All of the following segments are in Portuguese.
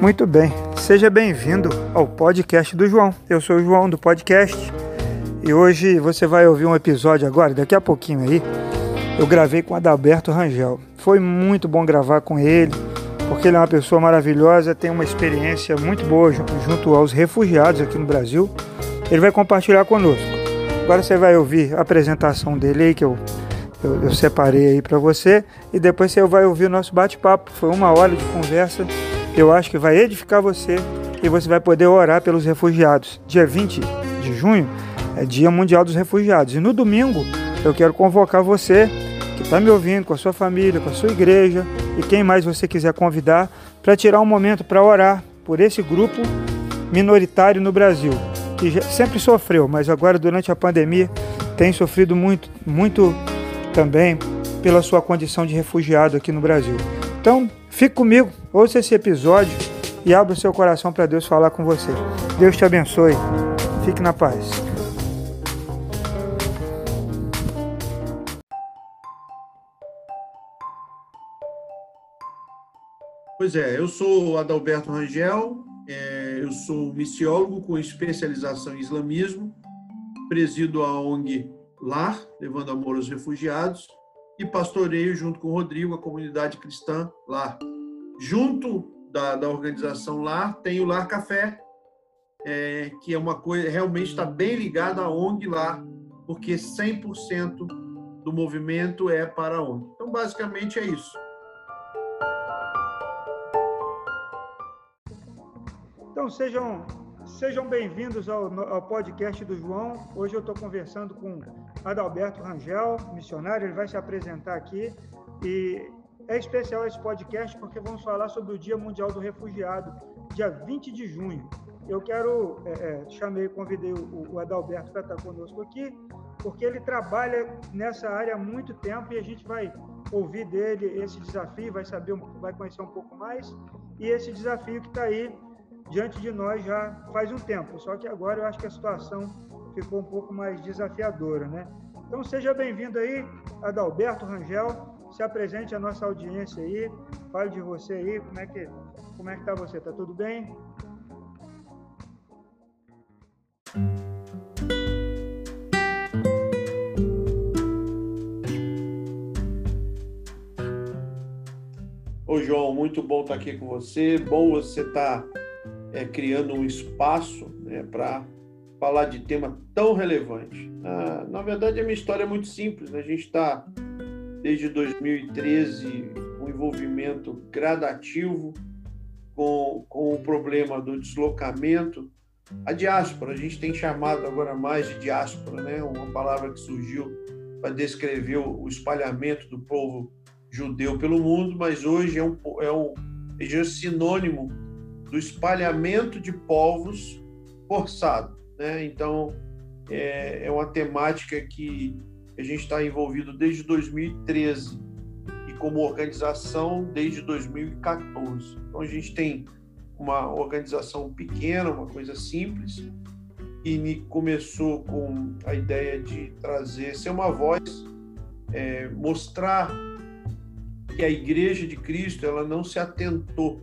Muito bem, seja bem-vindo ao podcast do João. Eu sou o João do podcast e hoje você vai ouvir um episódio agora, daqui a pouquinho aí. Eu gravei com Adalberto Rangel. Foi muito bom gravar com ele, porque ele é uma pessoa maravilhosa, tem uma experiência muito boa junto aos refugiados aqui no Brasil. Ele vai compartilhar conosco. Agora você vai ouvir a apresentação dele aí que eu eu, eu separei aí para você e depois você vai ouvir o nosso bate-papo. Foi uma hora de conversa eu acho que vai edificar você e você vai poder orar pelos refugiados. Dia 20 de junho é Dia Mundial dos Refugiados. E no domingo eu quero convocar você que está me ouvindo, com a sua família, com a sua igreja e quem mais você quiser convidar para tirar um momento para orar por esse grupo minoritário no Brasil, que sempre sofreu, mas agora durante a pandemia tem sofrido muito, muito também pela sua condição de refugiado aqui no Brasil. Então, Fique comigo, ouça esse episódio e abra o seu coração para Deus falar com você. Deus te abençoe. Fique na paz. Pois é, eu sou Adalberto Rangel, é, eu sou missiólogo com especialização em islamismo, presido a ONG LAR, levando amor aos refugiados, e pastoreio junto com o Rodrigo a comunidade cristã lá. Junto da, da organização lá tem o Lar Café, é, que é uma coisa realmente está bem ligada à ONG lá, porque 100% do movimento é para a ONG. Então, basicamente é isso. Então, sejam Sejam bem-vindos ao, ao, podcast do João. Hoje eu estou conversando com Adalberto Rangel, missionário. Ele vai se apresentar aqui. E é especial esse podcast porque vamos falar sobre o Dia Mundial do Refugiado, dia 20 de junho. Eu quero, é, é, chamei, convidei o, o Adalberto para estar conosco aqui, porque ele trabalha nessa área há muito tempo e a gente vai ouvir dele esse desafio, vai saber, vai conhecer um pouco mais e esse desafio que está aí diante de nós já faz um tempo, só que agora eu acho que a situação ficou um pouco mais desafiadora, né? Então seja bem-vindo aí, Adalberto Rangel, se apresente à nossa audiência aí, fale de você aí, como é que como é que tá você? Tá tudo bem? Ô João, muito bom estar aqui com você. Bom você estar é, criando um espaço né, para falar de tema tão relevante. Ah, na verdade, a minha história é muito simples. Né? A gente está, desde 2013, um envolvimento gradativo com, com o problema do deslocamento. A diáspora, a gente tem chamado agora mais de diáspora, né? uma palavra que surgiu para descrever o espalhamento do povo judeu pelo mundo, mas hoje é um, é um, é um sinônimo do espalhamento de povos forçado. Né? Então, é, é uma temática que a gente está envolvido desde 2013 e como organização desde 2014. Então, a gente tem uma organização pequena, uma coisa simples, e começou com a ideia de trazer, ser uma voz, é, mostrar que a Igreja de Cristo ela não se atentou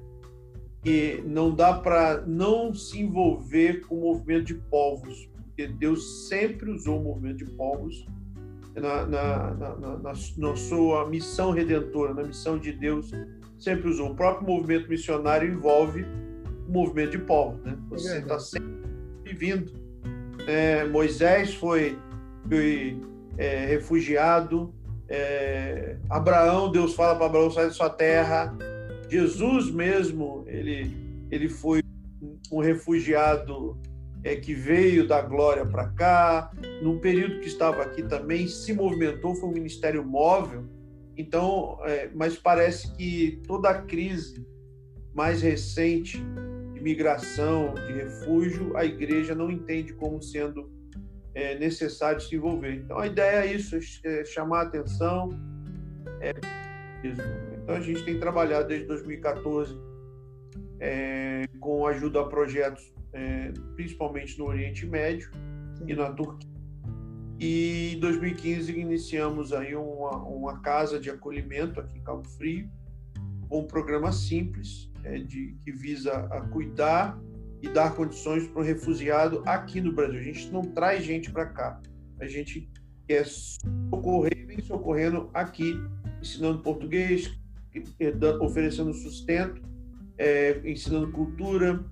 que não dá para não se envolver com o movimento de povos, porque Deus sempre usou o movimento de povos na, na, na, na, na sua missão redentora, na missão de Deus, sempre usou. O próprio movimento missionário envolve o movimento de povos, né? Você está sempre vivendo. É, Moisés foi, foi é, refugiado, é, Abraão, Deus fala para Abraão, sai da sua terra, Jesus mesmo, ele, ele foi um refugiado é, que veio da glória para cá, num período que estava aqui também, se movimentou, foi um ministério móvel. Então, é, mas parece que toda a crise mais recente de migração, de refúgio, a igreja não entende como sendo é, necessário se envolver. Então, a ideia é isso, é chamar a atenção, é, então a gente tem trabalhado desde 2014 é, com ajuda a projetos, é, principalmente no Oriente Médio Sim. e na Turquia. E em 2015 iniciamos aí uma, uma casa de acolhimento aqui em Cabo Frio, com um programa simples é, de, que visa a cuidar e dar condições para o refugiado aqui no Brasil. A gente não traz gente para cá, a gente quer socorrer vem socorrendo aqui, ensinando português, oferecendo sustento, é, ensinando cultura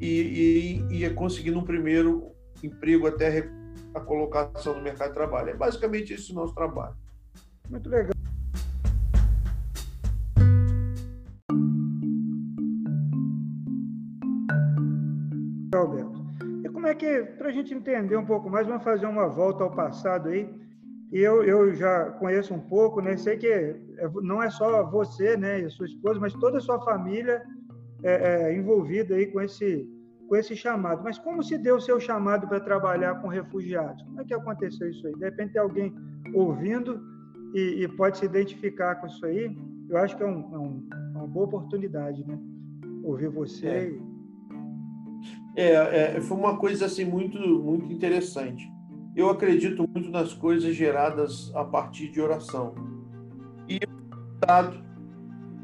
e, e, e conseguindo um primeiro emprego até a colocação no mercado de trabalho. É basicamente esse o nosso trabalho. Muito legal. Alberto. E como é que, para a gente entender um pouco mais, vamos fazer uma volta ao passado aí. E eu, eu já conheço um pouco, né? Sei que é, não é só você, né, e a sua esposa, mas toda a sua família é, é, envolvida aí com esse com esse chamado. Mas como se deu o seu chamado para trabalhar com refugiados? Como é que aconteceu isso aí? De repente tem alguém ouvindo e, e pode se identificar com isso aí. Eu acho que é, um, é um, é uma boa oportunidade, né? Ouvir você. É. É, é, foi uma coisa assim muito, muito interessante. Eu acredito muito nas coisas geradas a partir de oração. E dado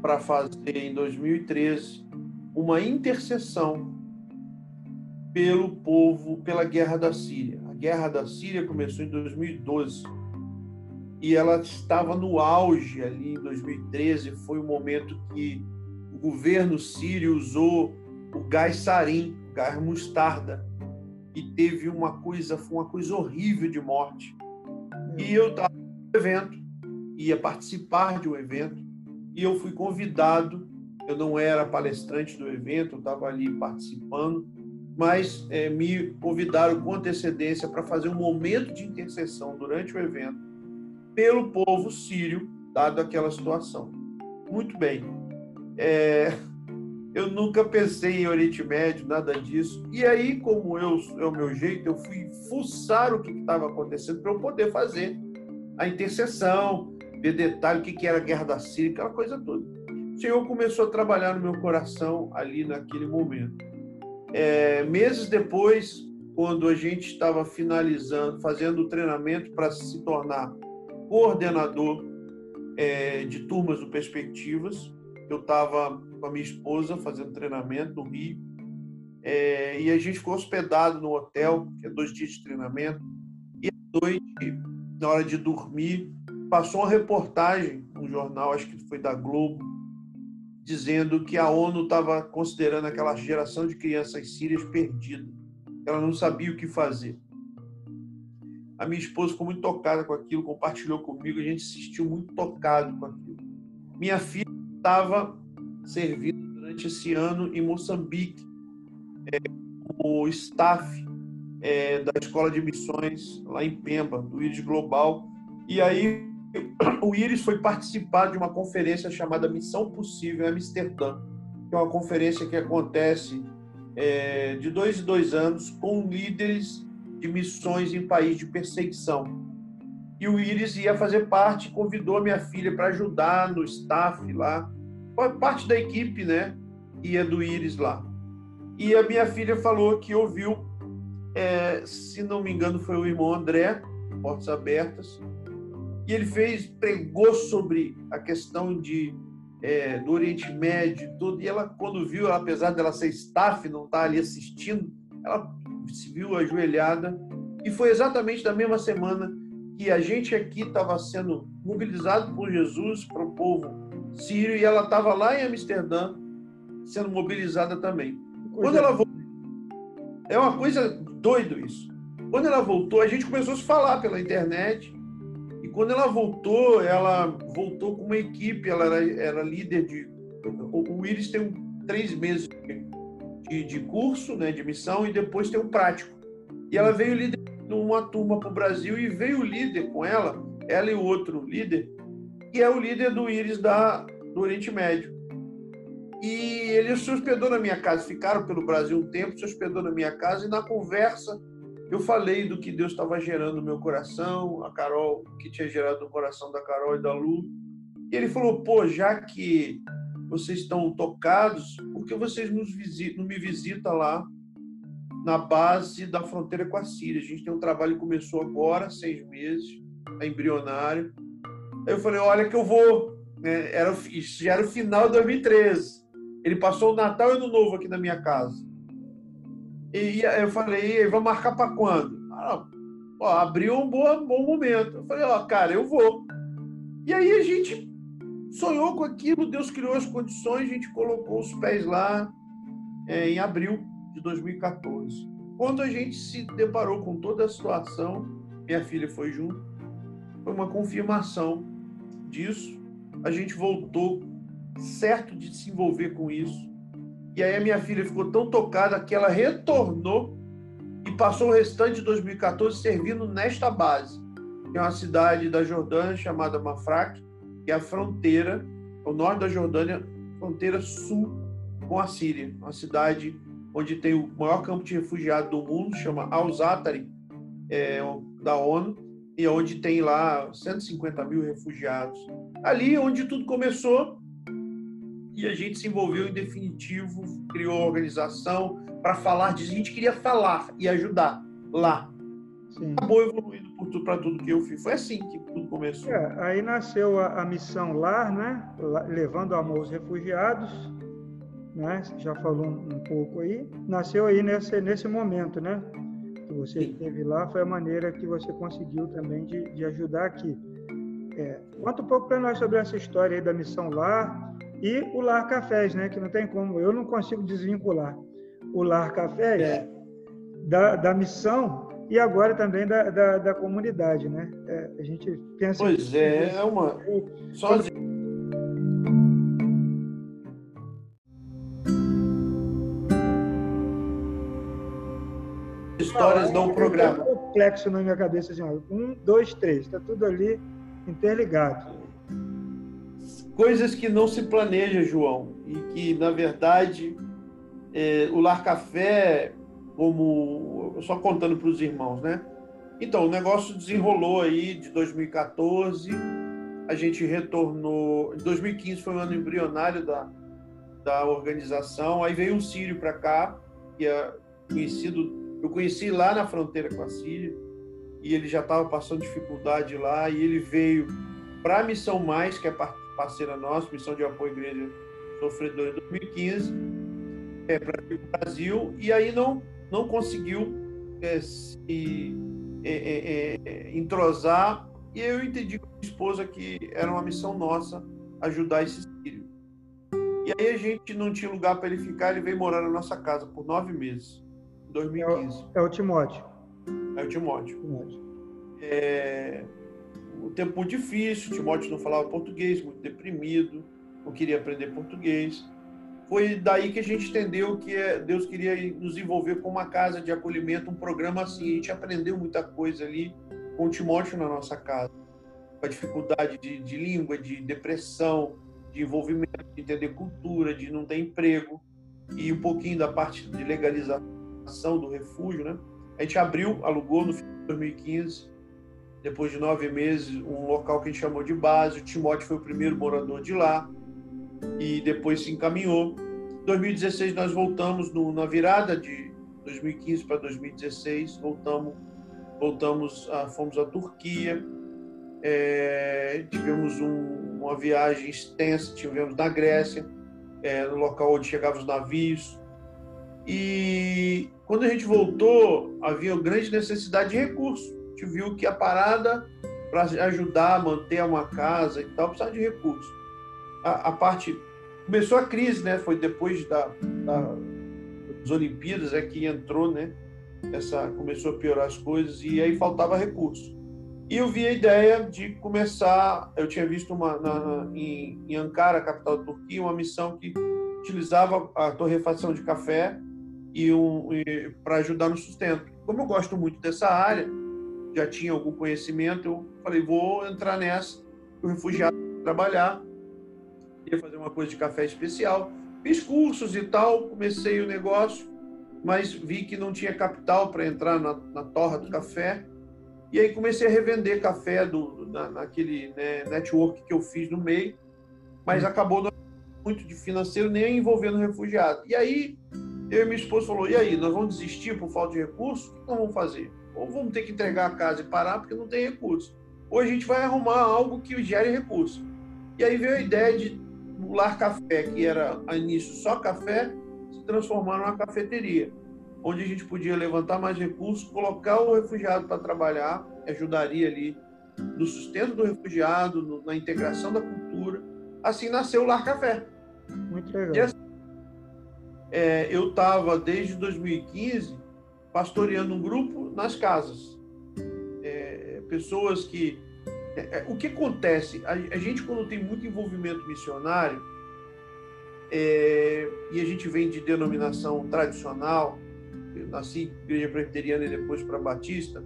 para fazer em 2013 uma intercessão pelo povo, pela guerra da Síria. A guerra da Síria começou em 2012 e ela estava no auge ali em 2013. Foi o momento que o governo sírio usou o gás sarin, gás mostarda, e teve uma coisa, foi uma coisa horrível de morte. E eu estava no evento, ia participar de um evento, e eu fui convidado. Eu não era palestrante do evento, eu estava ali participando mas é, me convidaram com antecedência para fazer um momento de intercessão durante o evento pelo povo sírio, dado aquela situação. Muito bem. É, eu nunca pensei em Oriente Médio, nada disso. E aí, como eu é o meu jeito, eu fui fuçar o que estava acontecendo para eu poder fazer a intercessão, ver detalhe o que, que era a guerra da Síria, aquela coisa toda. O Senhor começou a trabalhar no meu coração ali naquele momento. É, meses depois, quando a gente estava finalizando, fazendo o treinamento para se tornar coordenador é, de turmas do Perspectivas, eu estava com a minha esposa fazendo treinamento no Rio, é, e a gente ficou hospedado no hotel, que é dois dias de treinamento, e à noite, na hora de dormir, passou uma reportagem, um jornal, acho que foi da Globo, dizendo que a ONU estava considerando aquela geração de crianças sírias perdida. Ela não sabia o que fazer. A minha esposa ficou muito tocada com aquilo, compartilhou comigo, a gente se sentiu muito tocado com aquilo. Minha filha estava servindo durante esse ano em Moçambique, é, como staff é, da Escola de Missões lá em Pemba, do IRIS Global. E aí o Iris foi participar de uma conferência chamada Missão Possível em Amsterdã, que é uma conferência que acontece é, de dois em dois anos com líderes de missões em país de perseguição. E o Iris ia fazer parte, convidou minha filha para ajudar no staff lá, parte da equipe, né? Ia do Iris lá. E a minha filha falou que ouviu, é, se não me engano, foi o irmão André, Portas Abertas, e ele fez, pregou sobre a questão de, é, do Oriente Médio e tudo. E ela, quando viu, ela, apesar dela ser staff, não estar tá ali assistindo, ela se viu ajoelhada. E foi exatamente na mesma semana que a gente aqui estava sendo mobilizado por Jesus para o povo sírio e ela estava lá em Amsterdã sendo mobilizada também. Quando ela voltou, é uma coisa doido isso. Quando ela voltou, a gente começou a se falar pela internet quando ela voltou, ela voltou com uma equipe, ela era, era líder de. O, Iris tem um, três meses de, de curso, né, de missão, e depois tem o um prático. E ela veio líder numa turma para o Brasil e veio o líder com ela, ela e o outro líder, que é o líder do Iris da, do Oriente Médio. E ele se hospedou na minha casa, ficaram pelo Brasil um tempo, se hospedou na minha casa, e na conversa eu falei do que Deus estava gerando no meu coração, a Carol, que tinha gerado no coração da Carol e da Lu. E ele falou: pô, já que vocês estão tocados, por que vocês nos visitam, não me visitam lá na base da fronteira com a Síria? A gente tem um trabalho que começou agora, seis meses, é embrionário. Aí eu falei: olha, que eu vou. Né? Era, isso já era o final de 2013. Ele passou o Natal e o Ano Novo aqui na minha casa. E eu falei, vamos marcar para quando? Ah, ó, abriu um bom, bom momento. Eu falei, ó, cara, eu vou. E aí a gente sonhou com aquilo, Deus criou as condições, a gente colocou os pés lá é, em abril de 2014. Quando a gente se deparou com toda a situação, minha filha foi junto, foi uma confirmação disso. A gente voltou certo de se envolver com isso. E aí a minha filha ficou tão tocada que ela retornou e passou o restante de 2014 servindo nesta base, que é uma cidade da Jordânia chamada Mafraq, que é a fronteira, o norte da Jordânia, fronteira sul com a Síria, uma cidade onde tem o maior campo de refugiados do mundo, chama Al-Zatari, é, da ONU, e onde tem lá 150 mil refugiados. Ali onde tudo começou, e a gente se envolveu em definitivo, criou a organização para falar disso. A gente queria falar e ajudar lá. Sim. Acabou evoluindo para tudo que eu fiz. Foi assim que tudo começou. É, aí nasceu a, a missão LAR, né? levando amor aos refugiados né? Você já falou um, um, pouco aí. Nasceu aí nesse, nesse momento, né? Que você esteve lá, foi a maneira que você conseguiu também de, de ajudar aqui. É, conta um pouco para nós sobre essa história aí da Missão Lar e o Lar Cafés, né? Que não tem como, eu não consigo desvincular o Lar Cafés é. da, da missão e agora também da, da, da comunidade, né? É, a gente pensa... Pois é, é uma... Só... histórias um programa. É complexo na minha cabeça, assim, um, dois, três, está tudo ali interligado. Coisas que não se planeja, João, e que, na verdade, é, o Lar Café, como. Só contando para os irmãos, né? Então, o negócio desenrolou aí de 2014, a gente retornou. 2015 foi o ano embrionário da, da organização, aí veio um sírio para cá, que é conhecido eu conheci lá na fronteira com a Síria e ele já estava passando dificuldade lá e ele veio para a Missão Mais, que é parceira nossa, Missão de Apoio à Igreja Sofredora em 2015, é, para o Brasil e aí não, não conseguiu é, se é, é, é, entrosar e eu entendi com a esposa que era uma missão nossa ajudar esse sírio. E aí a gente não tinha lugar para ele ficar, ele veio morar na nossa casa por nove meses. 2015. É o, é o Timóteo. É o Timóteo. Timóteo. É, um tempo muito difícil, Timóteo não falava português, muito deprimido, não queria aprender português. Foi daí que a gente entendeu que é, Deus queria nos envolver com uma casa de acolhimento, um programa assim. A gente aprendeu muita coisa ali com o Timóteo na nossa casa. Com a dificuldade de, de língua, de depressão, de envolvimento, de entender cultura, de não ter emprego. E um pouquinho da parte de legalização do refúgio, né? A gente abriu, alugou no fim de 2015, depois de nove meses, um local que a gente chamou de base. O Timóteo foi o primeiro morador de lá e depois se encaminhou. Em 2016 nós voltamos no, na virada de 2015 para 2016, voltamos, voltamos, a, fomos à Turquia, é, tivemos um, uma viagem extensa, tivemos na Grécia, é, no local onde chegavam os navios, e quando a gente voltou, havia grande necessidade de recursos. A gente viu que a parada para ajudar a manter uma casa e tal precisava de recursos. A, a, parte começou a crise, né? Foi depois da, da, das Olimpíadas é que entrou, né? Essa começou a piorar as coisas e aí faltava recurso. E eu vi a ideia de começar. Eu tinha visto uma na, em, em Ankara, capital da Turquia, uma missão que utilizava a torrefação de café e, um, para ajudar no sustento. Como eu gosto muito dessa área, já tinha algum conhecimento, eu falei, vou entrar nessa, o refugiado trabalhar, ia fazer uma coisa de café especial. Fiz cursos e tal, comecei o negócio, mas vi que não tinha capital para entrar na, na, torra do café. E aí comecei a revender café do, na, naquele né, network que eu fiz no meio, mas acabou não muito de financeiro nem envolvendo refugiado. E aí eu e minha esposa falou: e aí, nós vamos desistir por falta de recursos? O que nós vamos fazer? Ou vamos ter que entregar a casa e parar porque não tem recursos. Ou a gente vai arrumar algo que gere recursos. E aí veio a ideia de o Lar Café, que era a início só café, se transformar numa cafeteria, onde a gente podia levantar mais recursos, colocar o refugiado para trabalhar, ajudaria ali no sustento do refugiado, no, na integração da cultura. Assim nasceu o Lar Café. Muito legal. É, eu estava, desde 2015, pastoreando um grupo nas casas. É, pessoas que. É, é, o que acontece? A, a, gente, quando tem muito envolvimento missionário, é, e a gente vem de denominação tradicional, eu nasci em igreja presbiteriana e depois para batista,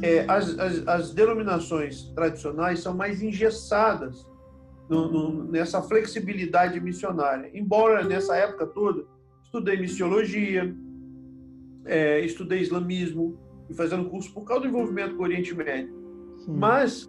é, as, as, as, denominações tradicionais são mais engessadas no, no, nessa flexibilidade missionária. Embora nessa época toda estudei missiologia, é, estudei islamismo e fazendo curso por causa do envolvimento com o Oriente Médio. Sim. Mas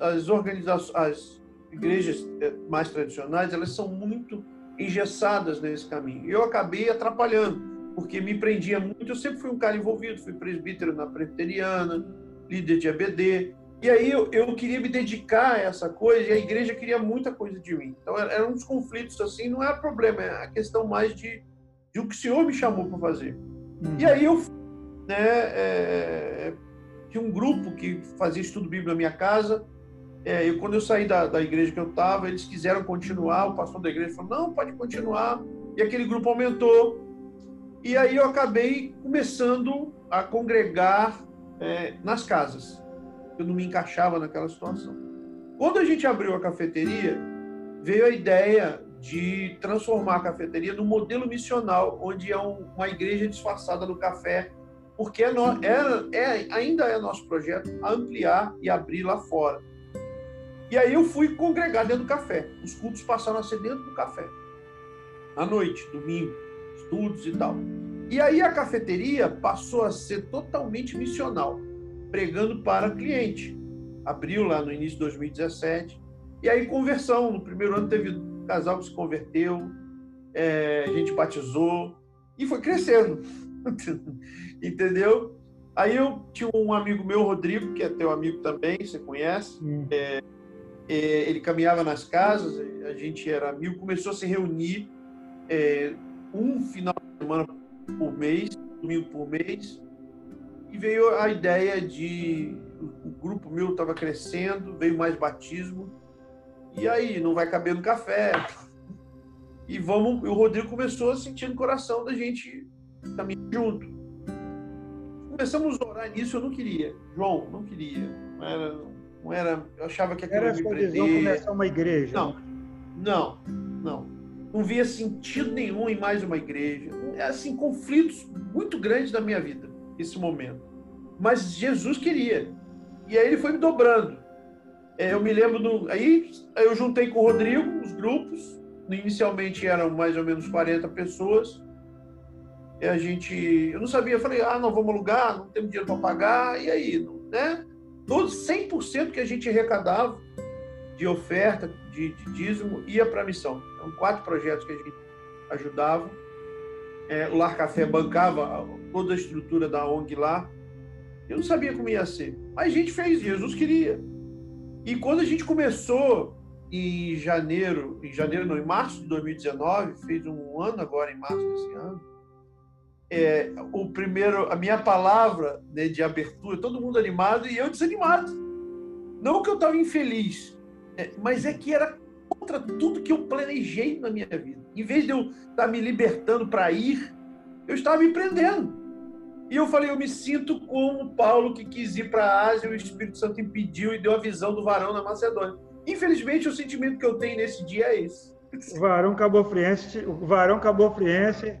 as organizações, as igrejas é, mais tradicionais, elas são muito engessadas nesse caminho. Eu acabei atrapalhando, porque me prendia muito. Eu sempre fui um cara envolvido, fui presbítero na presbiteriana, líder de ABD. E aí eu, eu queria me dedicar a essa coisa e a igreja queria muita coisa de mim. Então eram uns conflitos assim, não é problema, é a questão mais de, de o que o Senhor me chamou para fazer. Uhum. E aí eu né, é, tinha um grupo que fazia estudo bíblico na minha casa. É, eu, quando eu saí da, da igreja que eu estava, eles quiseram continuar. O pastor da igreja falou: não, pode continuar. E aquele grupo aumentou. E aí eu acabei começando a congregar é, nas casas. Eu não me encaixava naquela situação. Quando a gente abriu a cafeteria, veio a ideia de transformar a cafeteria num modelo missional, onde é um, uma igreja disfarçada no café, porque é, no, é, é, ainda é nosso projeto ampliar e abrir lá fora. E aí eu fui congregar dentro do café. Os cultos passaram a ser dentro do café. À noite, domingo, estudos e tal. E aí a cafeteria passou a ser totalmente missional, pregando para cliente. Abriu lá no início de 2017. E aí conversão. No primeiro ano teve casal que se converteu, é, a gente batizou e foi crescendo. Entendeu? Aí eu tinha um amigo meu, Rodrigo, que é teu amigo também, você conhece. É, é, ele caminhava nas casas, a gente era amigo, começou a se reunir é, um final de semana por mês, domingo por mês, e veio a ideia de o grupo meu estava crescendo, veio mais batismo, e aí não vai caber no café. E vamos, e o Rodrigo começou a sentir no coração da gente caminhar junto. Começamos a orar nisso, eu não queria. João, não queria. Não era, não era eu achava que aquilo era me prender. começar uma igreja. Não, não, não não via sentido nenhum em mais uma igreja. É assim, conflitos muito grandes na minha vida, esse momento. Mas Jesus queria. E aí ele foi me dobrando. É, eu me lembro do. Aí eu juntei com o Rodrigo os grupos. Inicialmente eram mais ou menos 40 pessoas. E a gente. Eu não sabia, eu falei, ah, não vamos alugar, não temos dinheiro para pagar. E aí, né? Todos 100% que a gente arrecadava de oferta, de, de dízimo, ia para a missão. Então, quatro projetos que a gente ajudava. É, o Lar Café bancava toda a estrutura da ONG lá. Eu não sabia como ia ser. Mas a gente fez, Jesus queria. E quando a gente começou em janeiro, em janeiro não, em março de 2019, fez um ano agora em março desse ano, é, o primeiro, a minha palavra né, de abertura, todo mundo animado e eu desanimado. Não que eu estava infeliz, é, mas é que era contra tudo que eu planejei na minha vida. Em vez de eu estar me libertando para ir, eu estava me prendendo. E eu falei, eu me sinto como Paulo que quis ir para a Ásia, o Espírito Santo impediu e deu a visão do varão na Macedônia. Infelizmente, o sentimento que eu tenho nesse dia é esse. O varão cabofriense, o varão cabofriense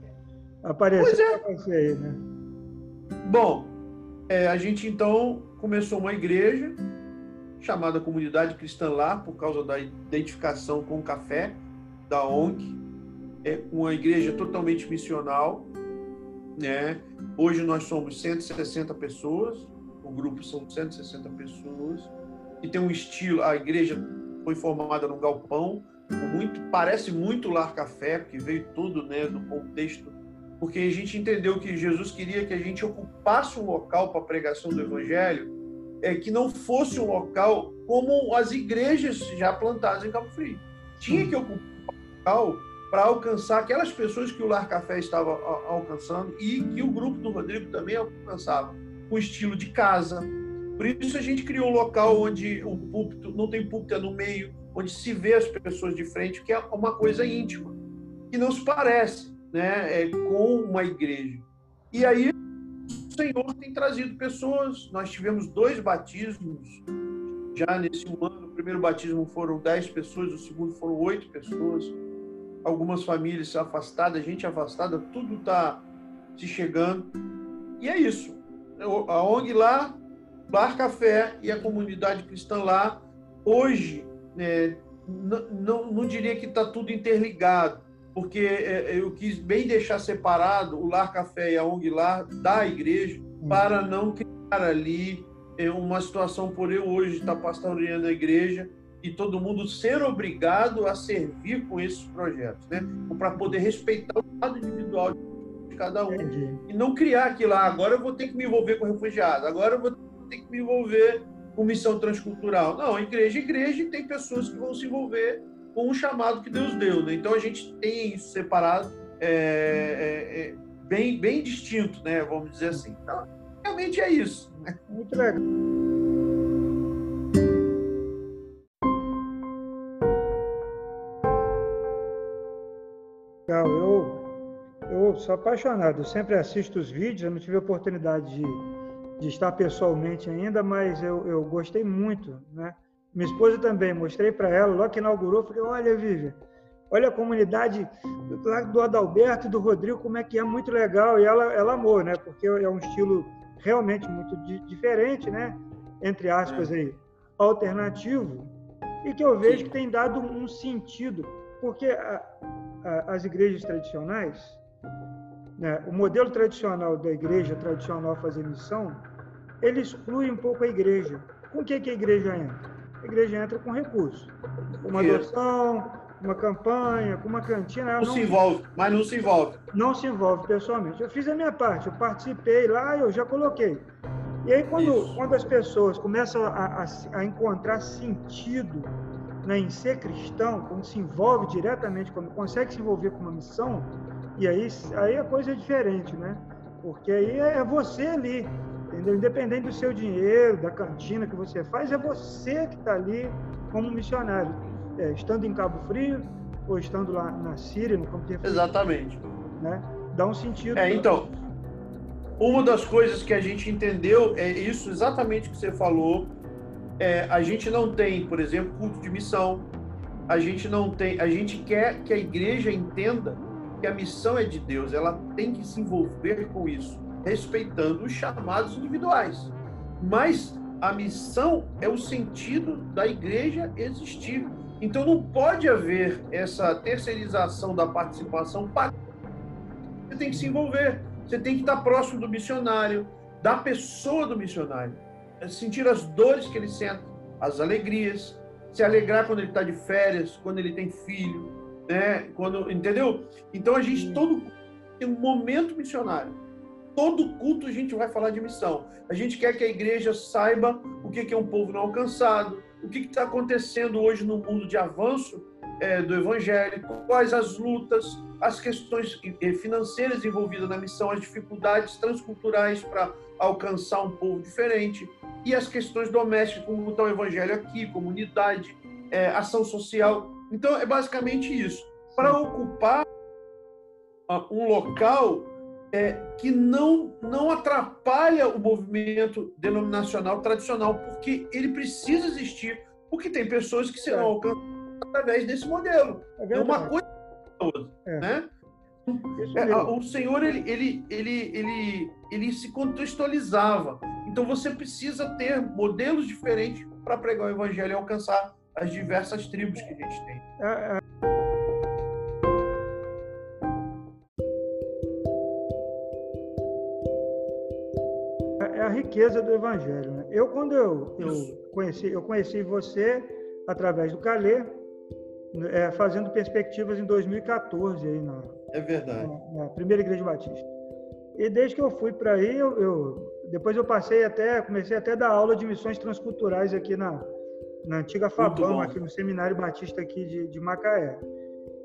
apareceu é. para você aí, né? Bom, é, a gente então começou uma igreja chamada Comunidade Cristã Lá, por causa da identificação com o café da ONG. É uma igreja totalmente missional. Né? Hoje nós somos 160 pessoas, o grupo são 160 pessoas, e tem um estilo, a igreja foi formada no galpão, muito, parece muito Lar Café, porque veio tudo né, do contexto, porque a gente entendeu que Jesus queria que a gente ocupasse um local para a pregação do Evangelho é, que não fosse um local como as igrejas já plantadas em Cabo Frio. Tinha que ocupar um local para alcançar aquelas pessoas que o Lar Café estava alcançando e que o grupo do Rodrigo também alcançava, com estilo de casa. Por isso a gente criou um local onde o púlpito não tem púlpito é no meio, onde se vê as pessoas de frente, que é uma coisa íntima, que não se parece né, é, com uma igreja. E aí o Senhor tem trazido pessoas. Nós tivemos dois batismos já nesse ano. O primeiro batismo foram dez pessoas, o segundo foram oito pessoas. Algumas famílias afastadas, gente afastada, tudo está se chegando. E é isso. A ONG lá, Bar Café e a comunidade cristã lá, hoje, é, não, não, não diria que está tudo interligado, porque é, eu quis bem deixar separado o Lar Café e a ONG Lar da igreja hum. para não criar ali é, uma situação por eu hoje estar pastoreando a igreja e todo mundo ser obrigado a servir com esses projetos, né? Para poder respeitar o lado individual de cada um Entendi. e não criar aquilo lá. Ah, agora eu vou ter que me envolver com refugiados, agora eu vou ter que me envolver com missão transcultural. Não, igreja, igreja, e tem pessoas que vão se envolver com o chamado que Deus deu. Né? Então a gente tem isso separado, é, é, é, bem, bem distinto, né? vamos dizer assim. Então, realmente é isso. Né? Muito. Legal, eu sou apaixonado, eu sempre assisto os vídeos, eu não tive a oportunidade de, de estar pessoalmente ainda, mas eu, eu gostei muito, né? Minha esposa também, mostrei para ela, logo que inaugurou, falei, olha, Vivian, olha a comunidade lá do Adalberto e do Rodrigo, como é que é, muito legal. E ela, ela amou, né? Porque é um estilo realmente muito diferente, né? Entre aspas aí, alternativo, e que eu vejo que tem dado um sentido, porque a, a, as igrejas tradicionais, né, o modelo tradicional da igreja tradicional fazer missão, ele exclui um pouco a igreja. Com o que, que a igreja entra? a igreja entra com recurso. Uma adoção, uma campanha, com uma cantina. Não, não, se envolve, mas não se envolve. Não se envolve pessoalmente. Eu fiz a minha parte, eu participei lá, eu já coloquei. E aí, quando, quando as pessoas começam a, a, a encontrar sentido né, em ser cristão, quando se envolve diretamente, quando consegue se envolver com uma missão, e aí, aí a coisa é diferente, né? Porque aí é, é você ali, entendeu? Independente do seu dinheiro, da cantina que você faz, é você que está ali como missionário, é, estando em Cabo Frio ou estando lá na Síria, no campo de refúgio. Exatamente. Né? Dá um sentido. É, então, uma das coisas que a gente entendeu é isso exatamente que você falou. É, a gente não tem, por exemplo, culto de missão. A gente não tem, a gente quer que a igreja entenda que a missão é de Deus, ela tem que se envolver com isso respeitando os chamados individuais. Mas a missão é o sentido da igreja existir. Então não pode haver essa terceirização da participação. Você tem que se envolver, você tem que estar próximo do missionário, da pessoa do missionário, sentir as dores que ele sente, as alegrias, se alegrar quando ele está de férias, quando ele tem filho, né? Quando, entendeu? Então a gente todo tem um momento missionário todo culto a gente vai falar de missão. A gente quer que a igreja saiba o que é um povo não alcançado, o que está acontecendo hoje no mundo de avanço é, do evangelho, quais as lutas, as questões eh, financeiras envolvidas na missão, as dificuldades transculturais para alcançar um povo diferente e as questões domésticas, como está o evangelho aqui, comunidade, é, ação social. Então, é basicamente isso. Para ocupar ah, um local é, que não, não atrapalha o movimento denominacional tradicional, porque ele precisa existir, porque tem pessoas que serão é. alcançadas através desse modelo. É, é uma coisa é. né? É, o Senhor ele, ele, ele, ele, ele se contextualizava. Então você precisa ter modelos diferentes para pregar o evangelho e alcançar as diversas tribos que a gente tem. É, é. a riqueza do Evangelho. Né? Eu, quando eu, eu, conheci, eu conheci você através do Calê, é, fazendo perspectivas em 2014, aí na, é verdade. Na, na, primeira Igreja Batista. E desde que eu fui para aí, eu, eu, depois eu passei até, comecei até a dar aula de missões transculturais aqui na, na antiga Fabama, aqui no Seminário Batista aqui de, de Macaé.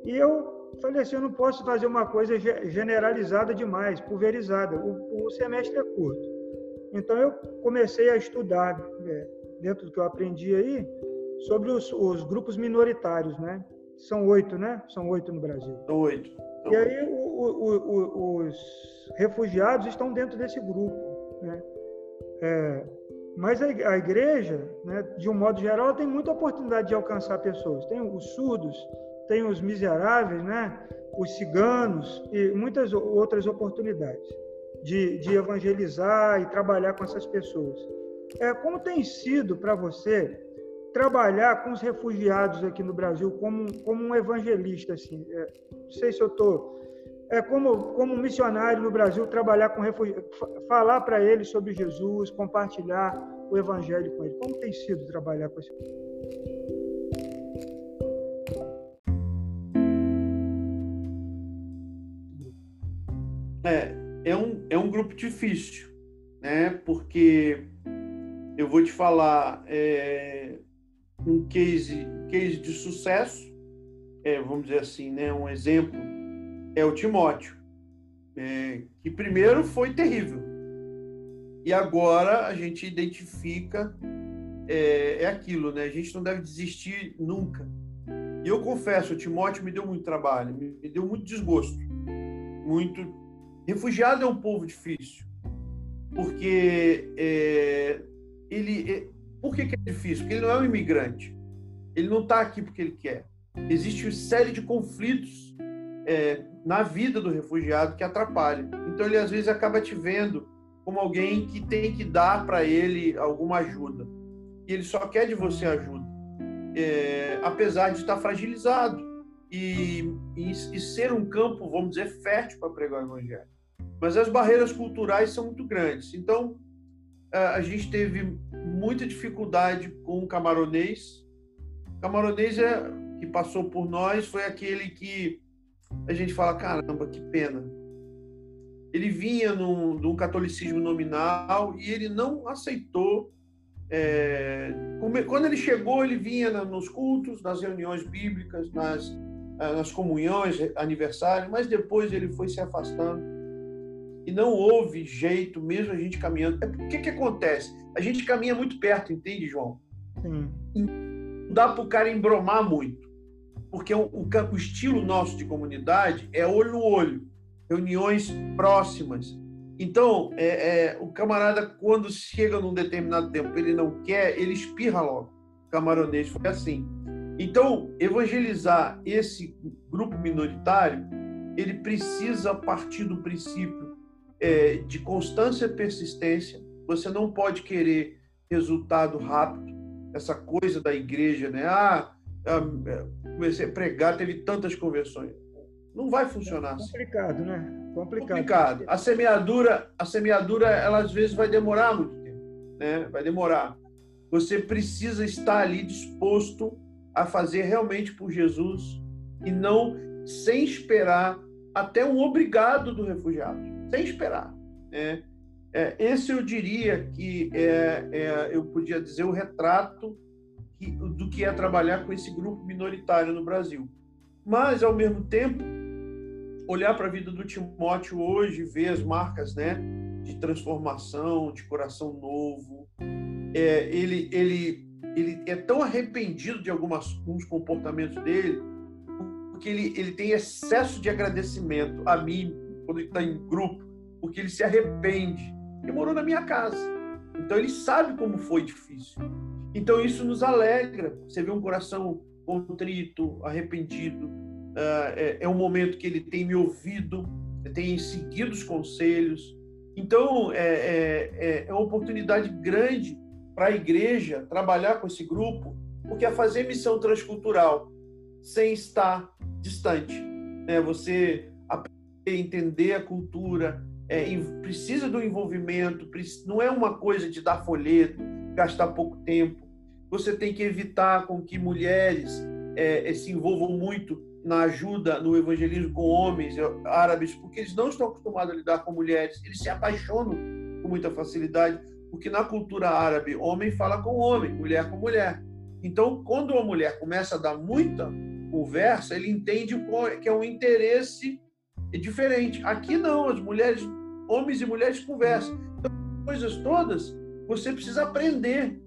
E eu falei assim, eu não posso fazer uma coisa generalizada demais, pulverizada. O, o semestre é curto. Então eu comecei a estudar, né, dentro do que eu aprendi aí, sobre os, os grupos minoritários, né? São oito, né? São oito no Brasil. São oito. E aí o, o, os refugiados estão dentro desse grupo, né? É, mas a, igreja, né, de um modo geral, tem muita oportunidade de alcançar pessoas. Tem os surdos, tem os miseráveis, né? os ciganos e muitas outras oportunidades de, de evangelizar e trabalhar com essas pessoas. É, como tem sido para você trabalhar com os refugiados aqui no Brasil como, como um evangelista? Assim? É, não sei se eu estou. É como, como missionário no Brasil, trabalhar com refugiados, falar para eles sobre Jesus, compartilhar o evangelho com eles. Como tem sido trabalhar com esse É, é um, é um grupo difícil, né? Porque eu vou te falar é, um case, case de sucesso, é, vamos dizer assim, né? Um exemplo é o Timóteo, é, que primeiro foi terrível e agora a gente identifica é, é aquilo, né? A gente não deve desistir nunca. E eu confesso, o Timóteo me deu muito trabalho, me deu muito desgosto, muito Refugiado é um povo difícil, porque é, ele. É, por que, que, é difícil? Porque ele não é um imigrante. Ele não está aqui porque ele quer. Existe uma série de conflitos é, na vida do refugiado que atrapalham. Então ele às vezes acaba te vendo como alguém que tem que dar para ele alguma ajuda. E ele só quer de você ajuda, é, apesar de estar fragilizado e, e, e ser um campo, vamos dizer, fértil para pregar o evangelho. Mas as barreiras culturais são muito grandes. Então, a gente teve muita dificuldade com o camaronês. O camaronês é, que passou por nós foi aquele que a gente fala, caramba, que pena. Ele vinha num, num catolicismo nominal e ele não aceitou. É, quando ele chegou, ele vinha nos cultos, nas reuniões bíblicas, nas ah, nas comunhões, aniversários, mas depois ele foi se afastando e não houve jeito, mesmo a gente caminhando. É, o que, que acontece? A gente caminha muito perto, entende, João? Sim. Não dá para o cara embromar muito, porque o, o, o, estilo nosso de comunidade é olho no olho, reuniões próximas. Então, é, é, o camarada, quando chega num determinado tempo, ele não quer, ele espirra logo. O camaronês foi assim. Então, evangelizar esse grupo minoritário, ele precisa partir do princípio é, de constância e persistência. Você não pode querer resultado rápido. Essa coisa da igreja, né? Ah, comecei a pregar, teve tantas conversões. Não vai funcionar assim. Complicado, né? Complicado. Complicado. A semeadura, a semeadura, ela às vezes vai demorar muito tempo, né? Vai demorar. Você precisa estar ali disposto a fazer realmente por Jesus e não sem esperar até um obrigado do refugiado, sem esperar. Né? É, esse eu diria que é, é, eu podia dizer o retrato do que é trabalhar com esse grupo minoritário no Brasil. Mas, ao mesmo tempo, olhar para a vida do Timóteo hoje, ver as marcas né, de transformação, de coração novo, é, ele, ele ele é tão arrependido de algumas, alguns comportamentos dele, porque ele, ele tem excesso de agradecimento a mim, quando ele está em grupo, porque ele se arrepende. Ele morou na minha casa. Então ele sabe como foi difícil. Então isso nos alegra. Você vê um coração contrito, arrependido. Uh, é, é um momento que ele tem me ouvido, tem seguido os conselhos. Então é, é, é, é uma oportunidade grande para a igreja trabalhar com esse grupo, porque é fazer missão transcultural sem estar distante. Né? Você entender a cultura, é, precisa do envolvimento, não é uma coisa de dar folheto, gastar pouco tempo. Você tem que evitar com que mulheres é, é se envolvam muito na ajuda no evangelismo com homens árabes, porque eles não estão acostumados a lidar com mulheres, eles se apaixonam com muita facilidade, porque na cultura árabe, homem fala com homem, mulher com mulher. Então, quando uma mulher começa a dar muita conversa, ele entende que é um interesse diferente. Aqui não, as mulheres, homens e mulheres conversam. Então, coisas todas, você precisa aprender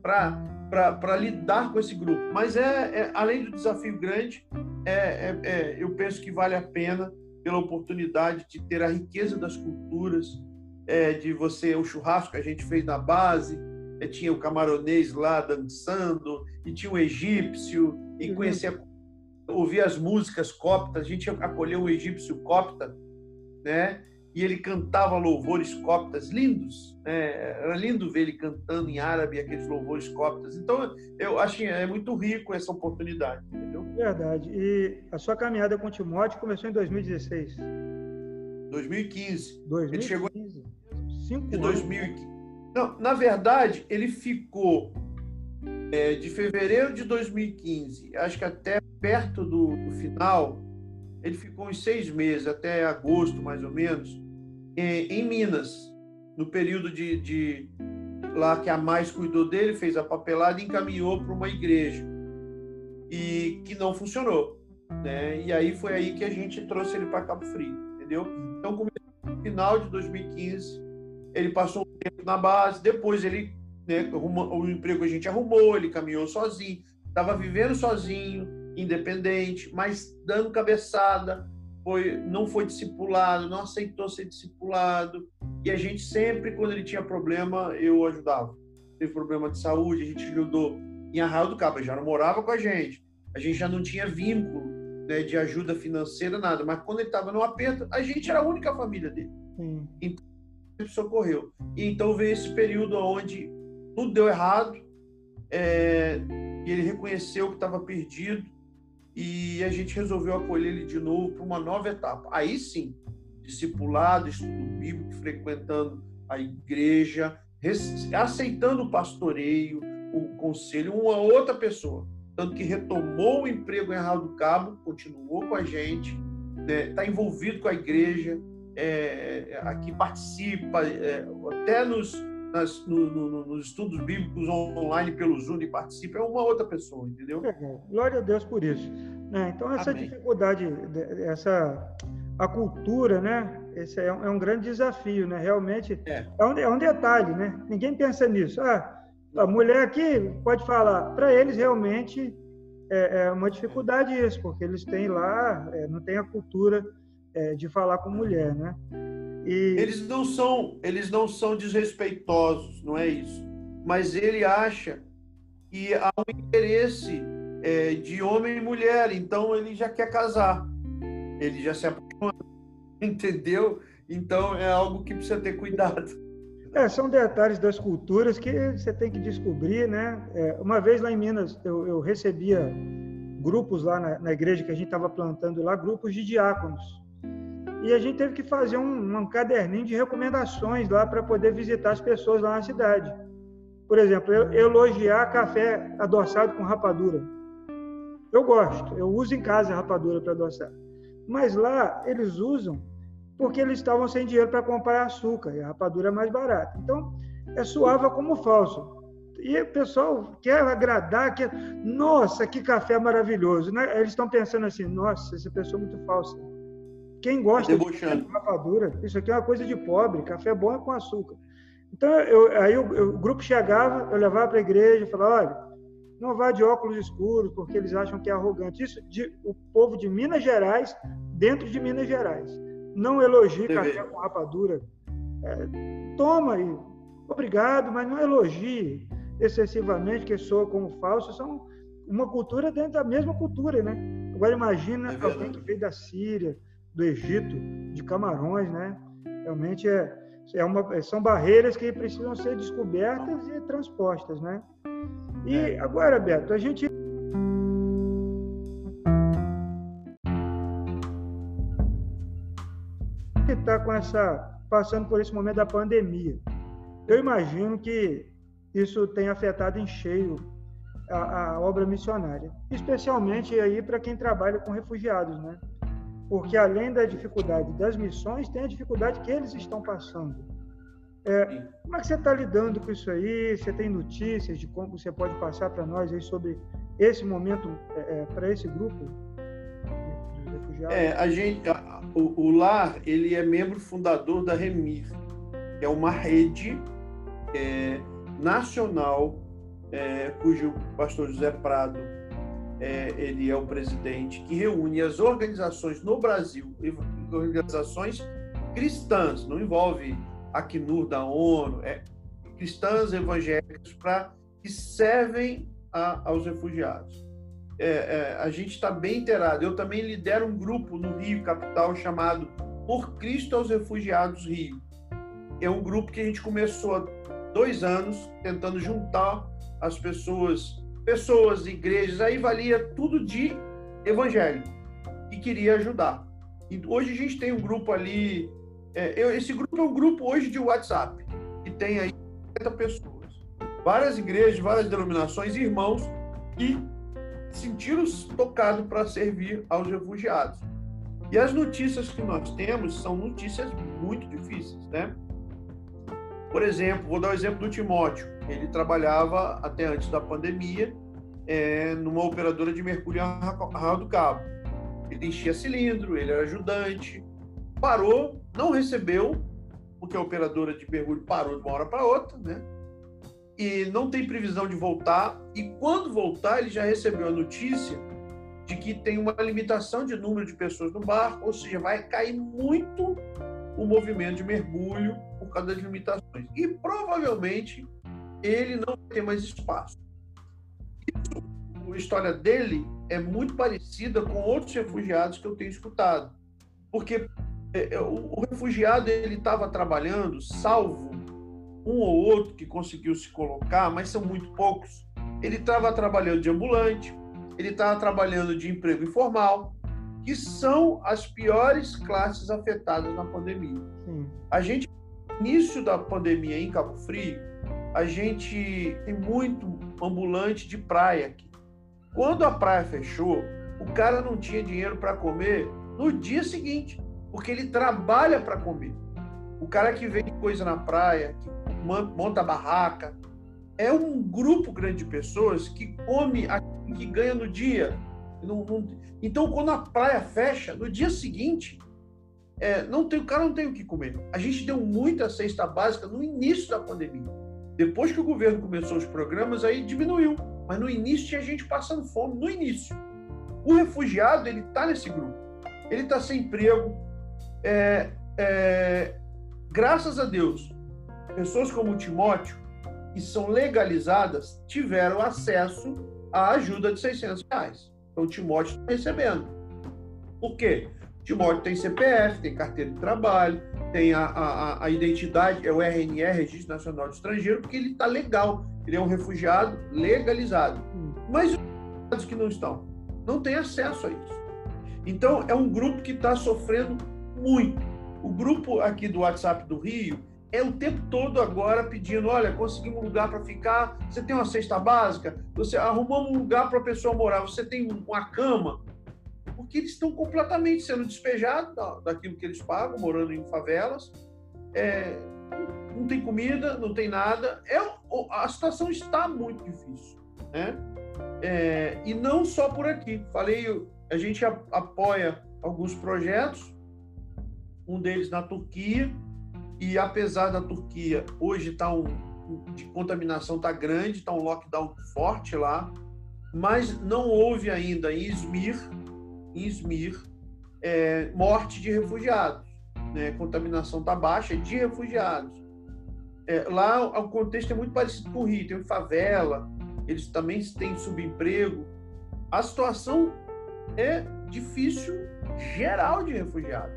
para lidar com esse grupo. Mas é, é, além do desafio grande, é, é, é, eu penso que vale a pena pela oportunidade de ter a riqueza das culturas, é, de você o churrasco que a gente fez na base, é, tinha o camaronês lá dançando e tinha o egípcio e uhum. conhecer ouvir as músicas coptas, a gente acolheu o egípcio copta, né? E ele cantava louvores coptas lindos. Né? Era lindo ver ele cantando em árabe aqueles louvores coptas. Então, eu acho que é muito rico essa oportunidade, entendeu? Verdade. E a sua caminhada com o Timóteo começou em 2016? 2015. 2015. Ele chegou Cinco em 2015. Não, na verdade, ele ficou é, de fevereiro de 2015, acho que até perto do, do final, ele ficou uns seis meses, até agosto mais ou menos, em Minas, no período de, de lá que a mais cuidou dele, fez a papelada e encaminhou para uma igreja e que não funcionou, né? E aí foi aí que a gente trouxe ele para Cabo Frio, entendeu? Então no final de 2015 ele passou um tempo na base, depois ele né, o emprego a gente arrumou, ele caminhou sozinho, estava vivendo sozinho, independente, mas dando cabeçada, foi, não foi discipulado, não aceitou ser discipulado. E a gente sempre, quando ele tinha problema, eu ajudava. Teve problema de saúde, a gente ajudou em Arraial do Cabo, ele já não morava com a gente, a gente já não tinha vínculo né, de ajuda financeira, nada. Mas quando ele estava no aperto, a gente era a única família dele. Hum. Então, ele socorreu. E então veio esse período onde tudo deu errado, é, e ele reconheceu que estava perdido, e a gente resolveu acolher ele de novo para uma nova etapa. Aí sim, discipulado, estudo bíblico, frequentando a igreja, aceitando o pastoreio, o conselho, uma outra pessoa. Tanto que retomou o emprego em Arraial do Cabo, continuou com a gente, está né, tá envolvido com a igreja, é, aqui participa, é, até nos, nas, no, no, nos estudos bíblicos online pelo Zoom e participa, é uma outra pessoa, entendeu? Glória a Deus por isso. Né? Então, essa Amém. dificuldade, essa a cultura, né? Esse é um, é um grande desafio, né? Realmente é. É, um, é um detalhe, né? Ninguém pensa nisso. Ah, a mulher aqui pode falar. Para eles, realmente, é, é, uma dificuldade isso, porque eles têm lá, é, não tem a cultura é, de falar com mulher, né? E... Eles não são, eles não são desrespeitosos, não é isso. Mas ele acha que há um interesse é, de homem e mulher, então ele já quer casar, ele já se apaixona, entendeu? Então é algo que precisa ter cuidado. É, são detalhes das culturas que você tem que descobrir, né? É, uma vez lá em Minas, eu, eu recebia grupos lá na, na igreja que a gente estava plantando lá, grupos de diáconos e a gente teve que fazer um, um caderninho de recomendações lá para poder visitar as pessoas lá na cidade. Por exemplo, eu, elogiar café adoçado com rapadura. Eu gosto, eu uso em casa rapadura para adoçar. Mas lá eles usam porque eles estavam sem dinheiro para comprar açúcar e a rapadura é mais barata. Então, é suava como falso. E o pessoal quer agradar, quer, nossa, que café maravilhoso. Né? Eles estão pensando assim, nossa, essa pessoa é muito falsa. Quem gosta de rapadura, isso aqui é uma coisa de pobre, café bom é com açúcar. Então, eu, aí o, o, grupo chegava, eu levava para a igreja, falava, olha, não vá de óculos escuros, porque eles acham que é arrogante. Isso de, o povo de Minas Gerais, dentro de Minas Gerais. Não elogie Você café vê. com rapadura. É, toma aí, obrigado, mas não elogie excessivamente, que soa como falso. São uma cultura dentro da mesma cultura, né? Agora imagina é alguém que veio da Síria, do Egito, de Camarões, né? Realmente é, é uma, são barreiras que precisam ser descobertas e transpostas, né? E é. agora, Beto, a gente está com essa passando por esse momento da pandemia. Eu imagino que isso tenha afetado em cheio a, a obra missionária, especialmente aí para quem trabalha com refugiados, né? Porque além da dificuldade das missões, tem a dificuldade que eles estão passando. É, como é que você está lidando com isso aí? Você tem notícias de como você pode passar para nós aí sobre esse momento é, é, para esse grupo de, refugiados? É, a gente, a, o, o, LAR ele é membro fundador da Remir, que é uma rede é, nacional é, cujo pastor José Prado é, ele é o presidente, que reúne as organizações no Brasil, organizações cristãs, não envolve Acnur da ONU, é cristãs evangélicas para que servem a, aos refugiados. É, é, a gente está bem inteirado. Eu também lidero um grupo no Rio Capital chamado Por Cristo aos Refugiados Rio. É um grupo que a gente começou há dois anos tentando juntar as pessoas, pessoas, igrejas, aí valia tudo de evangélico e queria ajudar. E hoje a gente tem um grupo ali é, eu, esse grupo é um grupo hoje de WhatsApp, que tem aí 50 pessoas. Várias igrejas, várias denominações, irmãos que sentiram-se tocados para servir aos refugiados. E as notícias que nós temos são notícias muito difíceis, né? Por exemplo, vou dar o exemplo do Timóteo. Ele trabalhava até antes da pandemia é, numa operadora de em Arraial do Cabo. Ele enchia cilindro, ele era ajudante, parou, não recebeu, porque a operadora de mergulho parou de uma hora para outra, né? E não tem previsão de voltar. E quando voltar, ele já recebeu a notícia de que tem uma limitação de número de pessoas no barco, ou seja, vai cair muito o movimento de mergulho causa das limitações. E provavelmente ele não vai ter mais espaço. Isso, a história dele é muito parecida com outros refugiados que eu tenho escutado. Porque é, é, o, refugiado ele estava trabalhando, salvo um ou outro que conseguiu se colocar, mas são muito poucos. Ele estava trabalhando de ambulante, ele estava trabalhando de emprego informal, que são as piores classes afetadas na pandemia. Sim. A gente, início da pandemia em Cabo Frio, a gente tem muito ambulante de praia aqui. Quando a praia fechou, o cara não tinha dinheiro para comer no dia seguinte porque ele trabalha para comer. O cara que vende coisa na praia, que monta barraca, é um grupo grande de pessoas que come aquilo que ganha no dia. Então, quando a praia fecha, no dia seguinte, é, não tem, o cara não tem o que comer. A gente deu muita cesta básica no início da pandemia. Depois que o governo começou os programas, aí diminuiu. Mas no início tinha gente passando fome, no início. O refugiado, ele está nesse grupo. Ele está sem emprego, é, é, graças a Deus, pessoas como o Timóteo, que são legalizadas, tiveram acesso à ajuda de 600 reais. Então, o Timóteo está recebendo. Por quê? Timóteo tem CPF, tem carteira de trabalho, tem a, a, a identidade, é o RNR, Registro Nacional de Estrangeiro, porque ele está legal. Ele é um refugiado legalizado. Mas os que não estão, não têm acesso a isso. Então, é um grupo que está sofrendo muito. O grupo aqui do WhatsApp do Rio é o tempo todo agora pedindo: olha, conseguimos um lugar para ficar, você tem uma cesta básica, você arrumamos um lugar para a pessoa morar, você tem uma cama. Porque eles estão completamente sendo despejados daquilo que eles pagam, morando em favelas. É, não tem comida, não tem nada. É, a situação está muito difícil. Né? É, e não só por aqui. Falei, a gente apoia alguns projetos um deles na Turquia, e apesar da Turquia hoje tá um, de contaminação tá grande, está um lockdown forte lá, mas não houve ainda em Izmir, em Izmir é, morte de refugiados. Né? Contaminação está baixa de refugiados. É, lá o contexto é muito parecido com o Rio, tem favela, eles também têm subemprego. A situação é difícil geral de refugiados.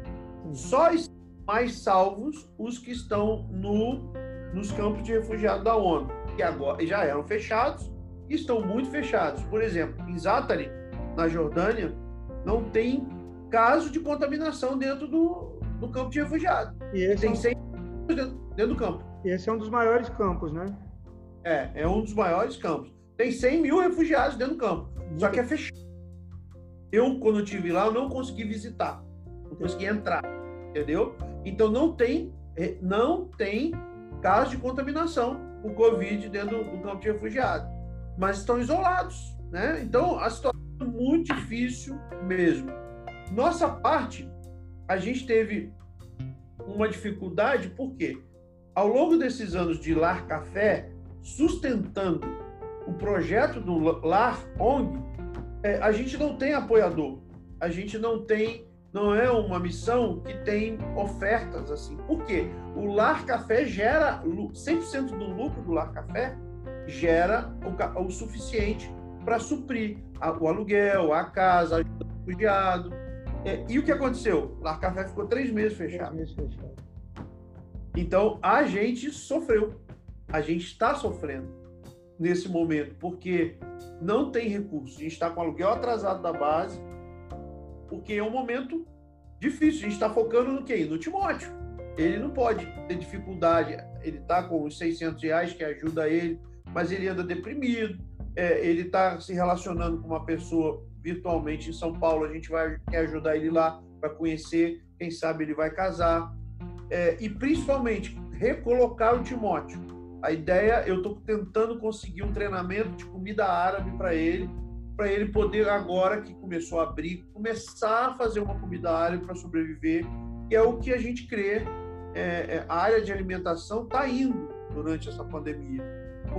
Só estão mais salvos os que estão no, nos campos de refugiados da ONU, que agora já eram fechados e estão muito fechados. Por exemplo, em Zatari, na Jordânia, não tem caso de contaminação dentro do, do campo de refugiados. tem 100 dentro, dentro do campo. Esse é um dos maiores campos, né? É, é um dos maiores campos. tem 100 mil refugiados dentro do campo, só que é fechado. Eu, quando estive lá, eu não consegui visitar, não consegui entrar, entendeu? Então não tem, é, não tem caso de contaminação por Covid dentro do campo de refugiados, mas estão isolados, né? Então a situação é muito difícil mesmo. Nossa parte, a gente teve uma dificuldade, por quê? Ao longo desses anos de Lar Café, sustentando o projeto do Lar ONG, é, a gente não tem apoiador, a gente não tem, não é uma missão que tem ofertas assim. Por quê? O Lar Café gera 100% do lucro do Lar Café gera o, o suficiente para suprir o aluguel, a casa, ajuda do refugiado. É, e o que aconteceu? O Lar Café ficou três meses fechado. Três meses fechado. Então a gente sofreu, a gente está sofrendo nesse momento, porque não tem recurso. A gente está com aluguel atrasado da base, porque é um momento difícil. A gente está focando no quê? No Timóteo. Ele não pode ter dificuldade. Ele está com os 600 reais que ajuda ele, mas ele anda deprimido. É, ele está se relacionando com uma pessoa virtualmente em São Paulo. A gente vai quer ajudar ele lá para conhecer. Quem sabe ele vai casar. É, e principalmente recolocar o Timóteo a ideia, eu estou tentando conseguir um treinamento de comida árabe para ele, para ele poder, agora que começou a abrir, começar a fazer uma comida árabe para sobreviver, que é o que a gente crê. É, é, a área de alimentação está indo durante essa pandemia,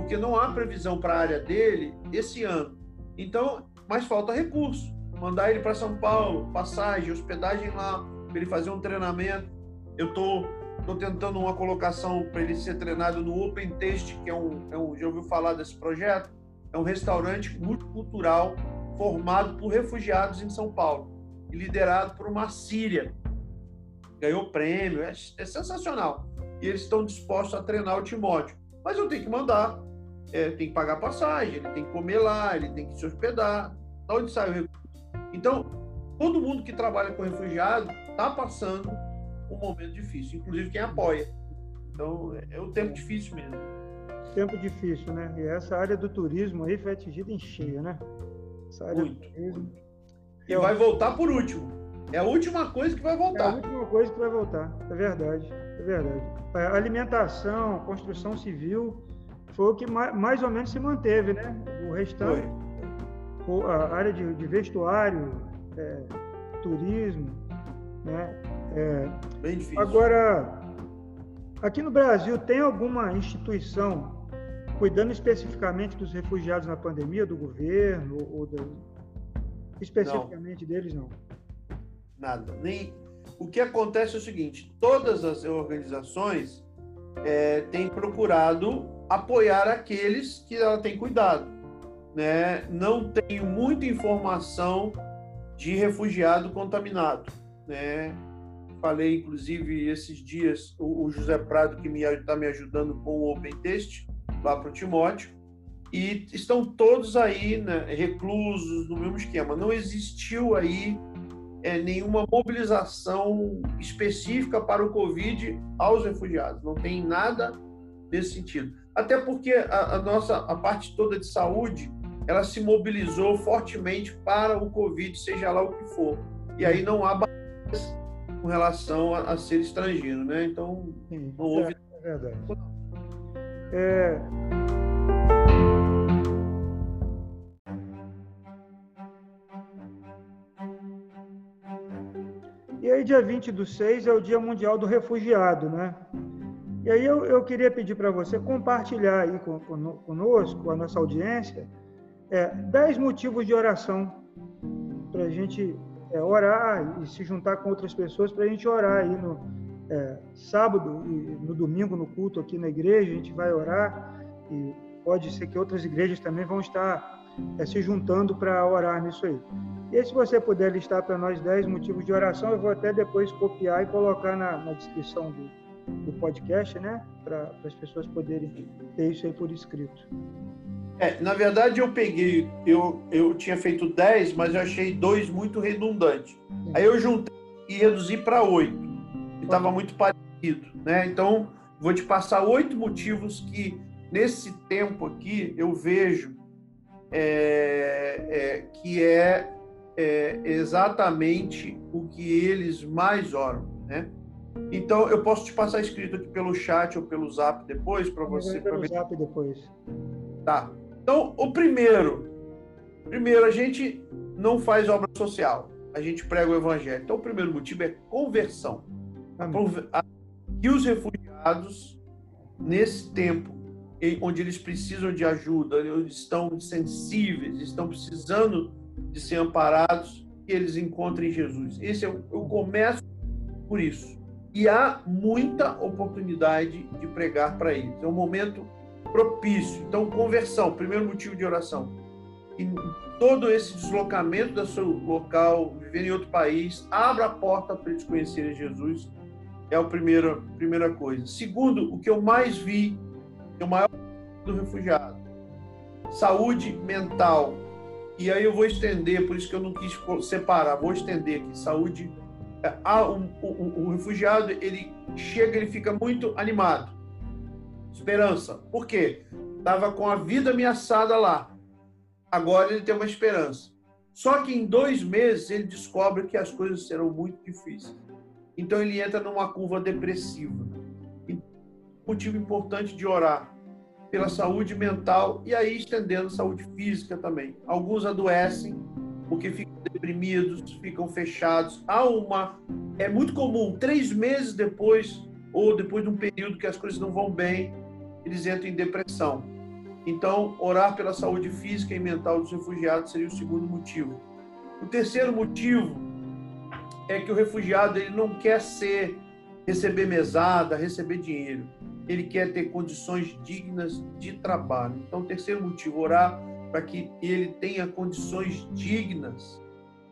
porque não há previsão para a área dele esse ano. Então, mas falta recurso. Mandar ele para São Paulo, passagem, hospedagem lá, para ele fazer um treinamento. Eu estou Estou tentando uma colocação para ele ser treinado no Open Taste, que é um, é um, já ouviu falar desse projeto? É um restaurante multicultural formado por refugiados em São Paulo e liderado por uma síria. Ganhou prêmio, é, é sensacional. E eles estão dispostos a treinar o Timóteo. Mas eu tenho que mandar, é, tem que pagar passagem, ele tem que comer lá, ele tem que se hospedar. Da onde sai o recurso? Então, todo mundo que trabalha com refugiado está passando um momento difícil, inclusive quem apoia. Então, é um tempo difícil mesmo. Tempo difícil, né? E essa área do turismo aí foi atingida em cheio, né? Essa área muito, do turismo. Muito. E vai voltar por último. É a última coisa que vai voltar. É a última coisa que vai voltar, é verdade, é verdade. A é, alimentação, construção civil, foi o que mais, ou menos se manteve, né? O restante, foi. a área de, de vestuário, é, turismo, né? É, Bem difícil. Agora, aqui no Brasil, tem alguma instituição cuidando especificamente dos refugiados na pandemia, do governo, ou do... especificamente não. deles, não? Nada. Nem... O que acontece é o seguinte: todas as organizações é, têm procurado apoiar aqueles que ela tem cuidado. Né? Não tenho muita informação de refugiado contaminado. Né? Falei, inclusive, esses dias, o, José Prado, que está me, me ajudando com o Open Test, lá para o Timóteo, e estão todos aí né, reclusos no mesmo esquema. Não existiu aí é, nenhuma mobilização específica para o Covid aos refugiados. Não tem nada nesse sentido. Até porque a, a nossa a parte toda de saúde ela se mobilizou fortemente para o Covid, seja lá o que for. E aí não há com relação a, a ser estrangeiro, né? Então, Sim, não houve. É, é verdade. É... E aí, dia 20 do 6 é o Dia Mundial do Refugiado, né? E aí eu, eu queria pedir para você compartilhar aí com, conosco, com a nossa audiência, é, 10 motivos de oração para a gente é, orar e se juntar com outras pessoas para a gente orar aí no é, sábado e no domingo no culto aqui na igreja, a gente vai orar e pode ser que outras igrejas também vão estar é, se juntando para orar nisso aí. E se você puder listar para nós 10 motivos de oração, eu vou até depois copiar e colocar na, na descrição do, do podcast, né? Para as pessoas poderem ter isso aí por escrito. É, na verdade, eu peguei, eu, eu tinha feito 10, mas eu achei dois muito redundantes. Aí eu juntei e reduzi para oito, que estava muito parecido. Né? Então, vou te passar oito motivos que, nesse tempo aqui, eu vejo é, é, que é, é, exatamente o que eles mais oram, né? Então eu posso te passar escrito aqui pelo chat ou pelo Zap depois para você. Pelo Zap depois. Tá. Então o primeiro, primeiro a gente não faz obra social, a gente prega o evangelho. Então o primeiro motivo é conversão. Que os refugiados nesse tempo onde eles precisam de ajuda, eles estão sensíveis, estão precisando de ser amparados, que eles encontrem Jesus. Esse é o, eu começo por isso. E há muita oportunidade de pregar para eles. É um momento propício. Então, conversão, primeiro motivo de oração. E todo esse deslocamento do seu local, viver em outro país, abra a porta para eles conhecerem Jesus. É a primeira, primeira coisa. Segundo, o que eu mais vi o maior do refugiado. Saúde mental. E aí eu vou estender, por isso que eu não quis separar, vou estender aqui. Saúde. Ah, o, o, o refugiado, ele chega, ele fica muito animado. Esperança. Por quê? Estava com a vida ameaçada lá. Agora ele tem uma esperança. Só que em dois meses ele descobre que as coisas serão muito difíceis. Então ele entra numa curva depressiva motivo importante de orar pela saúde mental e aí estendendo saúde física também. Alguns adoecem porque ficam deprimidos, ficam fechados. Há uma é muito comum três meses depois ou depois de um período que as coisas não vão bem, eles entram em depressão. Então, orar pela saúde física e mental dos refugiados seria o segundo motivo. O terceiro motivo é que o refugiado ele não quer ser receber mesada, receber dinheiro ele quer ter condições dignas de trabalho. Então, terceiro motivo, orar para que ele tenha condições dignas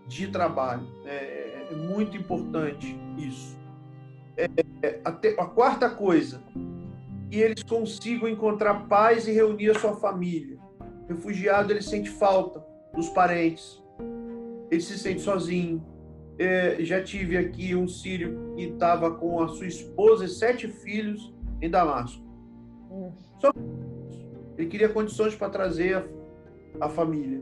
de trabalho. É, é muito importante isso. É, a, a quarta coisa, que eles consigam encontrar paz e reunir a sua família. O refugiado ele sente falta dos parentes, ele se sente sozinho. É, já tive aqui um sírio que estava com a sua esposa e sete filhos em Damasco. Só ele queria condições para trazer a, família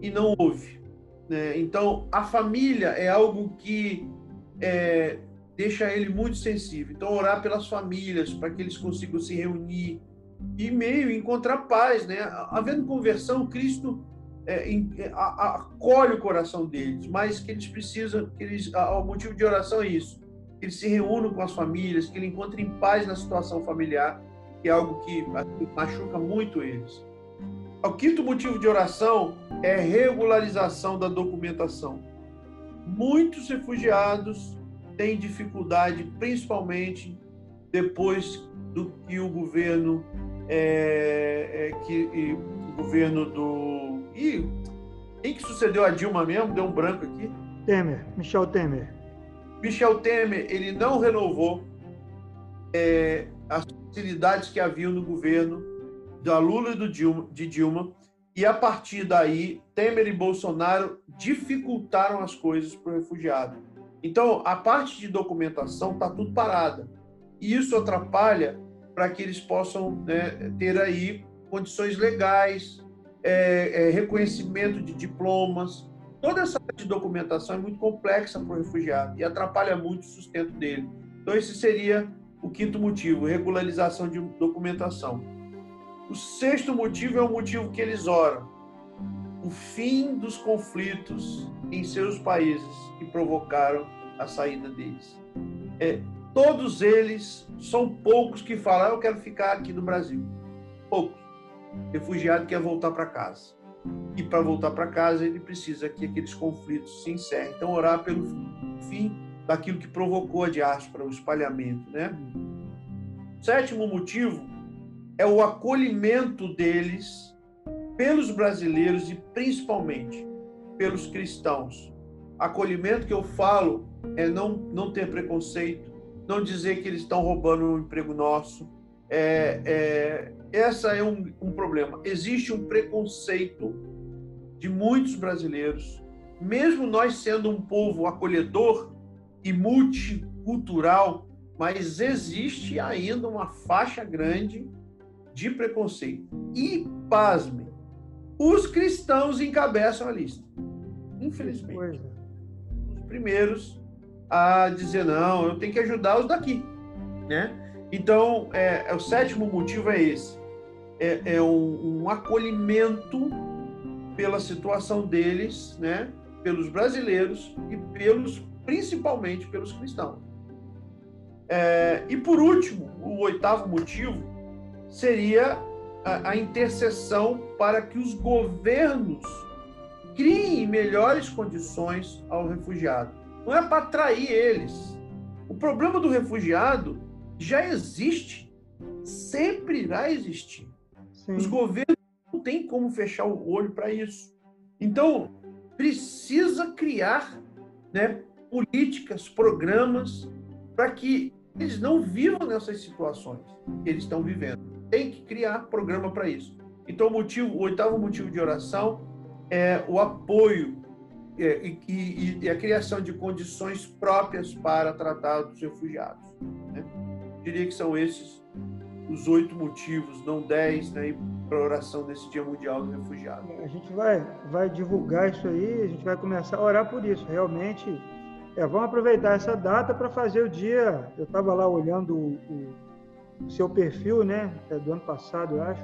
e não houve. Né? Então, a família é algo que é, deixa ele muito sensível. Então, orar pelas famílias para que eles consigam se reunir e meio encontrar paz, né? Havendo conversão, Cristo é, é, a, acolhe o coração deles, mas que eles precisam, que eles, o motivo de oração é isso que eles se reúnam com as famílias, que eles encontrem paz na situação familiar, que é algo que machuca muito eles. O quinto motivo de oração é regularização da documentação. Muitos refugiados têm dificuldade, principalmente depois do que o governo é, é, que o governo do e quem que sucedeu a Dilma mesmo? Deu um branco aqui. Temer Michel Temer. Michel Temer ele não renovou é, as facilidades que haviam no governo da Lula e do Dilma, de Dilma, e a partir daí Temer e Bolsonaro dificultaram as coisas para o refugiado. Então a parte de documentação está tudo parada e isso atrapalha para que eles possam né, ter aí condições legais, é, é, reconhecimento de diplomas, Toda essa de documentação é muito complexa para o refugiado e atrapalha muito o sustento dele. Então, esse seria o quinto motivo, regularização de documentação. O sexto motivo é o motivo que eles oram: o fim dos conflitos em seus países que provocaram a saída deles. É, todos eles são poucos que falam: ah, eu quero ficar aqui no Brasil. Poucos. Refugiado quer voltar para casa e para voltar para casa ele precisa que aqueles conflitos se encerrem. Então, orar pelo fim daquilo que provocou a diáspora, o espalhamento. Né? Sétimo motivo é o acolhimento deles pelos brasileiros e principalmente pelos cristãos. Acolhimento que eu falo é não, não ter preconceito, não dizer que eles estão roubando um emprego nosso. É, é, essa é um, um problema. Existe um preconceito de muitos brasileiros, mesmo nós sendo um povo acolhedor e multicultural, mas existe ainda uma faixa grande de preconceito. E, pasme, os cristãos encabeçam a lista. Infelizmente. Os primeiros a dizer, não, eu tenho que ajudar os daqui. Né? Então, é, é o sétimo motivo é esse. É, é um, um, acolhimento pela situação deles, né? pelos brasileiros e pelos principalmente pelos cristãos. É, e por último, o oitavo motivo seria a, a intercessão para que os governos criem melhores condições ao refugiado. Não é para atrair eles. O problema do refugiado já existe, sempre irá existir. Sim. Os governos não têm como fechar o olho para isso. Então, precisa criar né, políticas, programas, para que eles não vivam nessas situações que eles estão vivendo. Tem que criar programa para isso. Então, o, motivo, o oitavo motivo de oração é o apoio é, e, e, e, a criação de condições próprias para tratar dos refugiados. Né? Diria que são esses os oito motivos, não dez, né, para a oração nesse Dia Mundial do Refugiado. A gente vai, vai divulgar isso aí, a gente vai começar a orar por isso. Realmente, é, vamos aproveitar essa data para fazer o dia. Eu estava lá olhando o, o, seu perfil, né, é do ano passado, eu acho.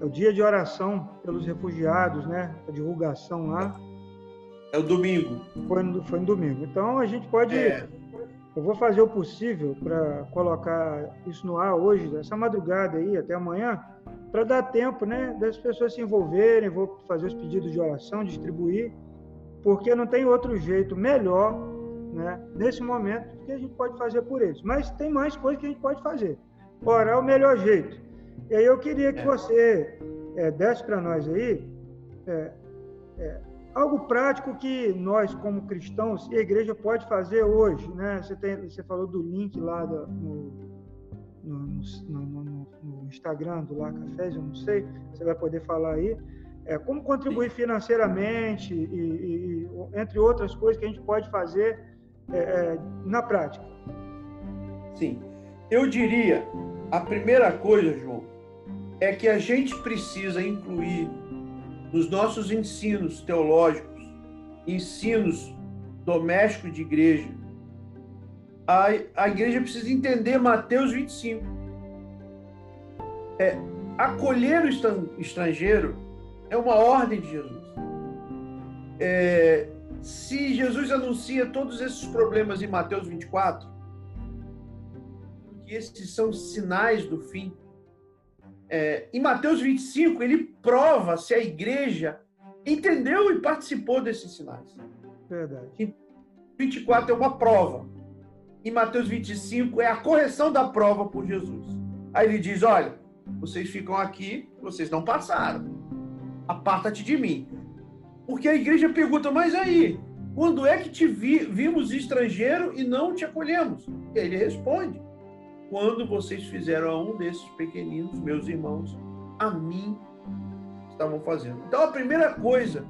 É o dia de oração pelos refugiados, né, a divulgação lá. É o domingo. Foi no, foi no domingo. Então a gente pode. É eu vou fazer o possível para colocar isso no ar hoje, essa madrugada aí, até amanhã, para dar tempo né, das pessoas se envolverem. Vou fazer os pedidos de oração, distribuir, porque não tem outro jeito melhor né, nesse momento que a gente pode fazer por eles. Mas tem mais coisas que a gente pode fazer. Orar é o melhor jeito. E aí eu queria que é. você é, desse para nós aí. É, algo prático que nós, como cristãos, e a igreja pode fazer hoje, né? Você, tem, você falou do link lá do, no, no, no, no, Instagram do Lá Cafés, eu não sei, você vai poder falar aí. É, como contribuir financeiramente e, e, e, entre outras coisas que a gente pode fazer é, na prática. Sim, eu diria, a primeira coisa, João, é que a gente precisa incluir nos nossos ensinos teológicos, ensinos domésticos de igreja, a, a igreja precisa entender Mateus 25. É, acolher o estrangeiro é uma ordem de Jesus. É, se Jesus anuncia todos esses problemas em Mateus 24, que esses são sinais do fim, é, em Mateus 25, ele prova se a igreja entendeu e participou desses sinais. Verdade. Em 24 é uma prova. Em Mateus 25 é a correção da prova por Jesus. Aí ele diz: Olha, vocês ficam aqui, vocês não passaram. Aparta-te de mim. Porque a igreja pergunta: Mas aí, quando é que te vi, vimos estrangeiro e não te acolhemos? E aí ele responde: quando vocês fizeram a um desses pequeninos, meus irmãos, a mim estavam fazendo. Então, a primeira coisa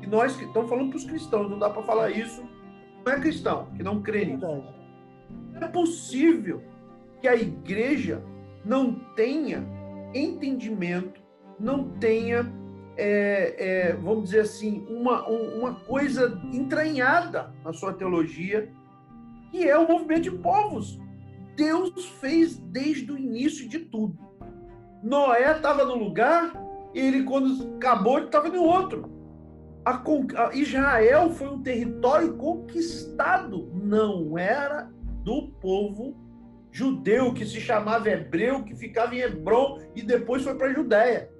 que nós que estamos falando para os cristãos, não dá para falar isso, não é cristão, que não crê nisso. Não é possível que a igreja não tenha entendimento, não tenha, é, é, vamos dizer assim, uma, uma coisa entranhada na sua teologia, que é o movimento de povos. Deus fez desde o início de tudo. Noé estava no lugar ele, quando acabou, estava no outro. A, a, Israel foi um território conquistado, não era do povo judeu que se chamava hebreu, que ficava em Hebron e depois foi para a Judéia.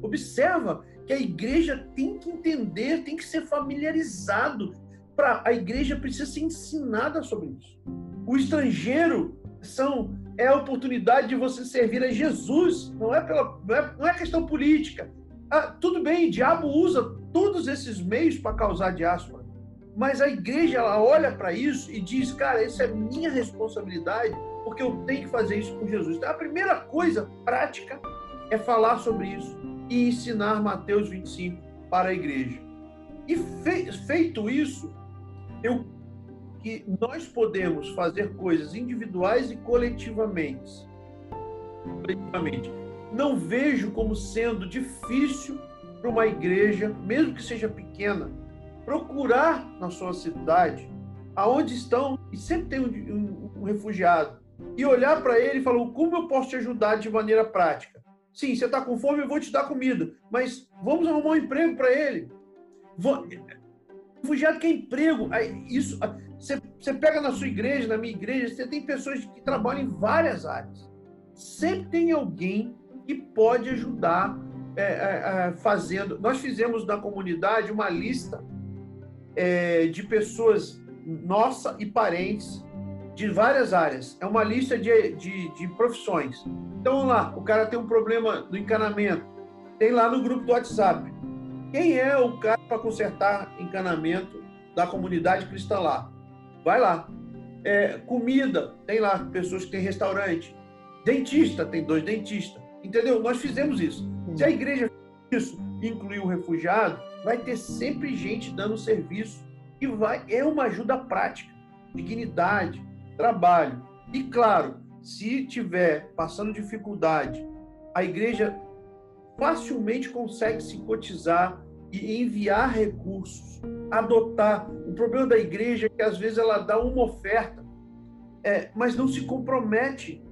Observa que a igreja tem que entender, tem que ser familiarizado. Pra, a igreja precisa ser ensinada sobre isso. O estrangeiro são é a oportunidade de você servir a Jesus, não é, pela, não é, não é questão política. Ah, tudo bem, o diabo usa todos esses meios para causar diáspora, mas a igreja ela olha para isso e diz, cara, essa é minha responsabilidade, porque eu tenho que fazer isso com Jesus. Então, a primeira coisa prática é falar sobre isso e ensinar Mateus 25 para a igreja. E feito isso, eu que nós podemos fazer coisas individuais e coletivamente. coletivamente. Não vejo como sendo difícil para uma igreja, mesmo que seja pequena, procurar na sua cidade aonde estão, e sempre tem um, um, um refugiado, e olhar para ele e falar: como eu posso te ajudar de maneira prática? Sim, você está com fome, eu vou te dar comida, mas vamos arrumar um emprego para ele. Refugiado quer emprego. Isso, você, você pega na sua igreja, na minha igreja, você tem pessoas que trabalham em várias áreas. Sempre tem alguém que pode ajudar é, é, é fazendo. Nós fizemos na comunidade uma lista é, de pessoas nossa e parentes de várias áreas. É uma lista de, de, de, profissões. Então, lá, o cara tem um problema no encanamento. Tem lá no grupo do WhatsApp. Quem é o cara para consertar encanamento da comunidade cristã lá? Vai lá. É, comida, tem lá pessoas que têm restaurante. Dentista, tem dois dentistas. Entendeu? Nós fizemos isso. Se a igreja isso incluir o refugiado, vai ter sempre gente dando serviço que vai é uma ajuda prática, dignidade, trabalho. E claro, se tiver passando dificuldade, a igreja facilmente consegue se cotizar e enviar recursos, adotar. O problema da igreja é que às vezes ela dá uma oferta, é, mas não se compromete,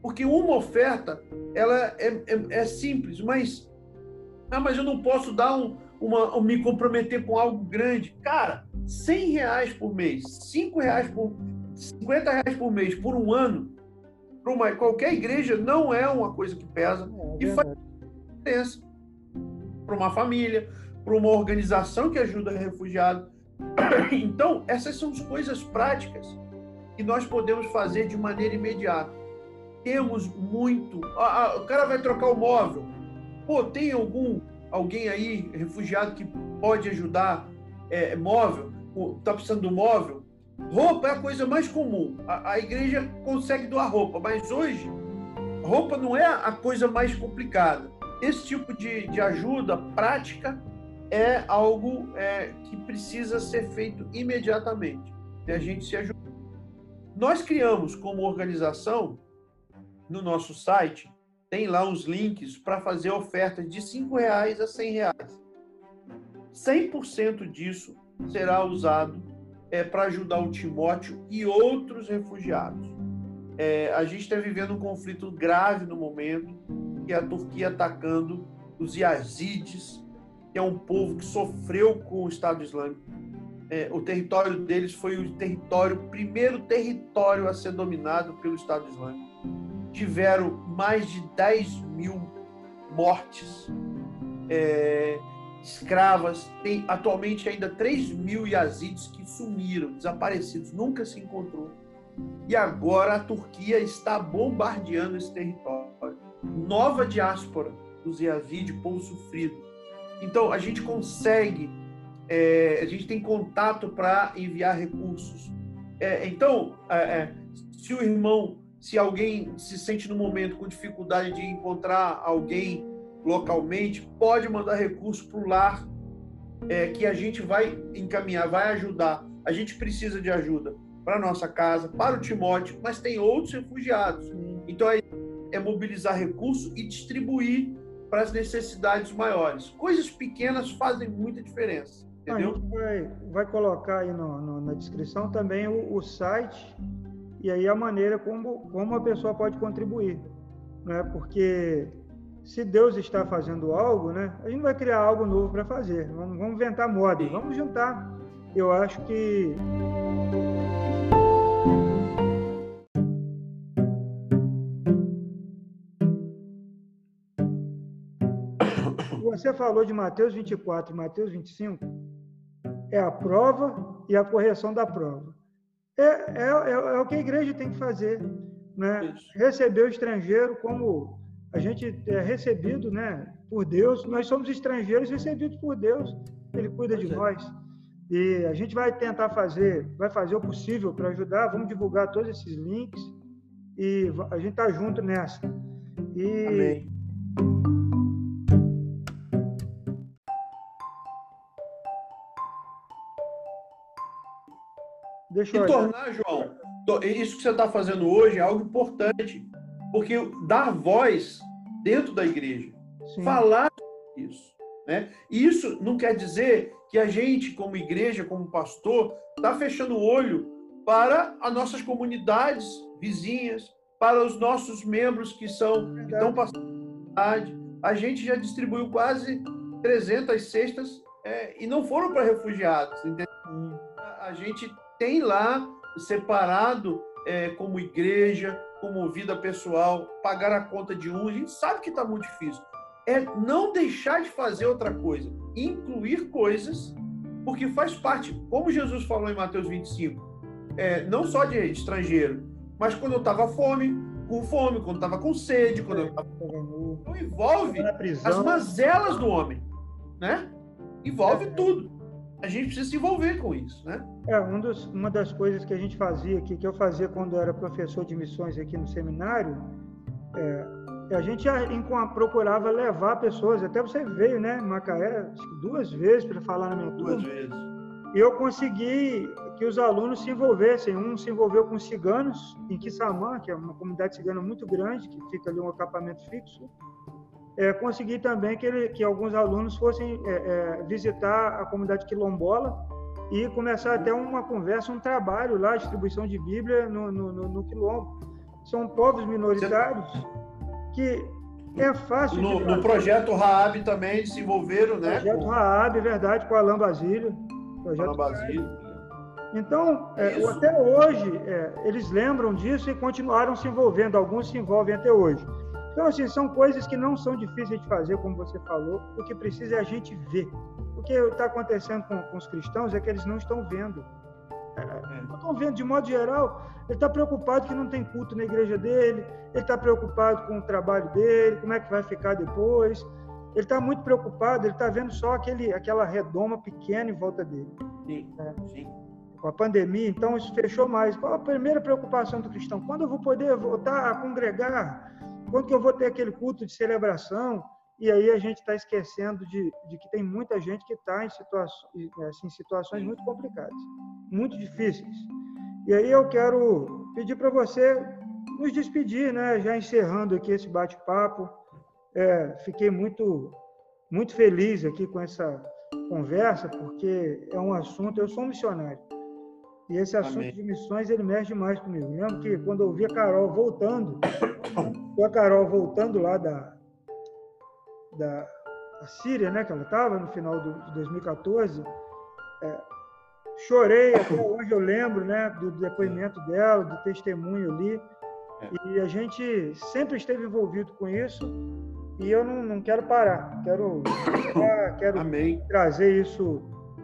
porque uma oferta ela é, é, é simples, mas ah, mas eu não posso dar um, uma, me comprometer com algo grande. Cara, 100 reais por mês, 5 reais por 50 reais por mês por um ano, para uma qualquer igreja não é uma coisa que pesa é, e faz diferença para uma família, para uma organização que ajuda refugiado. Então, essas são as coisas práticas que nós podemos fazer de maneira imediata. Temos muito. Ah, o cara vai trocar o móvel. Pô, tem algum alguém aí refugiado que pode ajudar é, móvel? Está precisando do móvel? Roupa é a coisa mais comum. A, a igreja consegue doar roupa, mas hoje roupa não é a coisa mais complicada. Esse tipo de, de ajuda prática é algo é, que precisa ser feito imediatamente. E a gente se ajuda. Nós criamos como organização no nosso site tem lá os links para fazer ofertas de R$ reais a R$ reais. 100% disso será usado é, para ajudar o Timóteo e outros refugiados. É, a gente está vivendo um conflito grave no momento, que é a Turquia atacando os Yazidis, que é um povo que sofreu com o Estado Islâmico. É, o território deles foi o território, primeiro território a ser dominado pelo Estado Islâmico. Tiveram mais de 10 mil mortes. É, escravas. Tem atualmente ainda 3 mil yazidis que sumiram, desaparecidos, nunca se encontrou. E agora a Turquia está bombardeando esse território. Nova diáspora dos yazidis, povo sofrido. Então a gente consegue, é, a gente tem contato para enviar recursos. É, então, é, é, se o irmão, se alguém se sente no momento com dificuldade de encontrar alguém localmente, pode mandar recurso para o lar é, que a gente vai encaminhar, vai ajudar. A gente precisa de ajuda para nossa casa, para o Timóteo, mas tem outros refugiados. Então é, é mobilizar recursos e distribuir para as necessidades maiores. Coisas pequenas fazem muita diferença. Entendeu? A gente vai, vai colocar aí no, no, na descrição também o, o, site e aí a maneira como, como a pessoa pode contribuir. Né? Porque se Deus está fazendo algo, né, a gente não vai criar algo novo para fazer. Vamos, vamos inventar moda, vamos juntar. Eu acho que Você falou de Mateus 24 e Mateus 25, é a prova e a correção da prova. É, é, é, é o que a igreja tem que fazer. Né? Receber o estrangeiro como a gente é recebido né, por Deus, nós somos estrangeiros recebidos por Deus, Ele cuida de é. nós. E a gente vai tentar fazer, vai fazer o possível para ajudar, vamos divulgar todos esses links e a gente tá junto nessa. E... Amém. Deixa e tornar, João, isso que você está fazendo hoje é algo importante porque dar voz dentro da igreja, Sim. falar isso. Né? E isso não quer dizer que a gente, como igreja, como pastor, está fechando o olho para as nossas comunidades vizinhas, para os nossos membros que são que estão passando a gente já distribuiu quase 300 cestas é, e não foram para refugiados. Entendeu? A gente tem lá separado é, como igreja, como vida pessoal, pagar a conta de um. A gente sabe que está muito difícil. É não deixar de fazer outra coisa, incluir coisas, porque faz parte, como Jesus falou em Mateus 25, é, não só de estrangeiro, mas quando eu estava fome, com fome, quando estava com sede, quando eu estava não envolve as mazelas do homem, né? Envolve tudo. A gente precisa se envolver com isso, né? É, um dos, uma das coisas que a gente fazia aqui, que eu fazia quando era professor de missões aqui no seminário, é, a gente procurava levar pessoas, até você veio, né, Macaé, duas vezes para falar na minha turma. Duas vezes. E eu consegui que os alunos se envolvessem. Um se envolveu com ciganos em Quissamã, que é uma comunidade cigana muito grande, que fica ali um acampamento fixo. É, consegui também que, ele, que alguns alunos fossem é, é, visitar a comunidade quilombola e começar até uma conversa, um trabalho lá, distribuição de Bíblia no, no, no, quilombo. São povos minoritários que é fácil. No, no projeto Raab também se envolveram, né? Projeto Raab, verdade, com Alain Basílio. Projeto Basílio. Então, é, até hoje, é, eles lembram disso e continuaram se envolvendo. Alguns se envolvem até hoje. Então, assim, são coisas que não são difíceis de fazer, como você falou. O que precisa é a gente ver. O que está acontecendo com, com, os cristãos é que eles não estão vendo. É, não estão vendo, de modo geral, ele está preocupado que não tem culto na igreja dele, ele está preocupado com o trabalho dele, como é que vai ficar depois. Ele está muito preocupado, ele está vendo só aquele, aquela redoma pequena em volta dele. Sim, é. sim. Com a pandemia, então isso fechou mais. Qual a primeira preocupação do cristão? Quando eu vou poder voltar a congregar? Quando que eu vou ter aquele culto de celebração? E aí a gente está esquecendo de, de, que tem muita gente que está em situações, assim, situações muito complicadas, muito difíceis. E aí eu quero pedir para você nos despedir, né? Já encerrando aqui esse bate-papo. É, fiquei muito, muito feliz aqui com essa conversa, porque é um assunto. Eu sou um missionário. E esse assunto Amém. de missões, ele mexe demais comigo. Lembro que quando eu vi a Carol voltando, a Carol voltando lá da, da, Síria, né, que ela estava no final do, de 2014, é, chorei, até hoje eu lembro né, do depoimento dela, do testemunho ali. É. E a gente sempre esteve envolvido com isso e eu não, não quero parar, quero, quero trazer isso,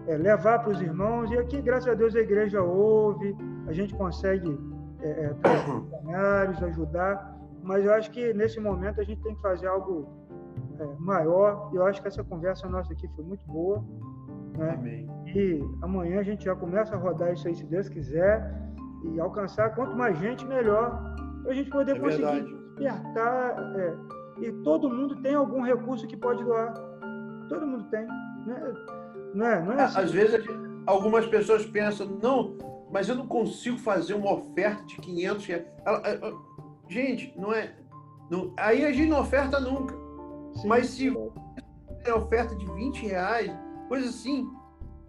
é, levar para os irmãos. E aqui, graças a Deus, a igreja ouve, a gente consegue é, é, trazer ajudar, mas eu acho que nesse momento a gente tem que fazer algo é, maior. Eu acho que essa conversa nossa aqui foi muito boa. Né? Amém. E amanhã a gente já começa a rodar isso aí, se Deus quiser, e alcançar quanto mais gente, melhor, para a gente poder é conseguir verdade. despertar é, e todo mundo tem algum recurso que pode doar. Todo mundo tem. Não é, não é, não é assim. Às vezes algumas pessoas pensam, não, mas eu não consigo fazer uma oferta de 500 reais. gente, não é. Não, aí a gente não oferta nunca. Sim, mas se é oferta de 20 reais, coisa assim,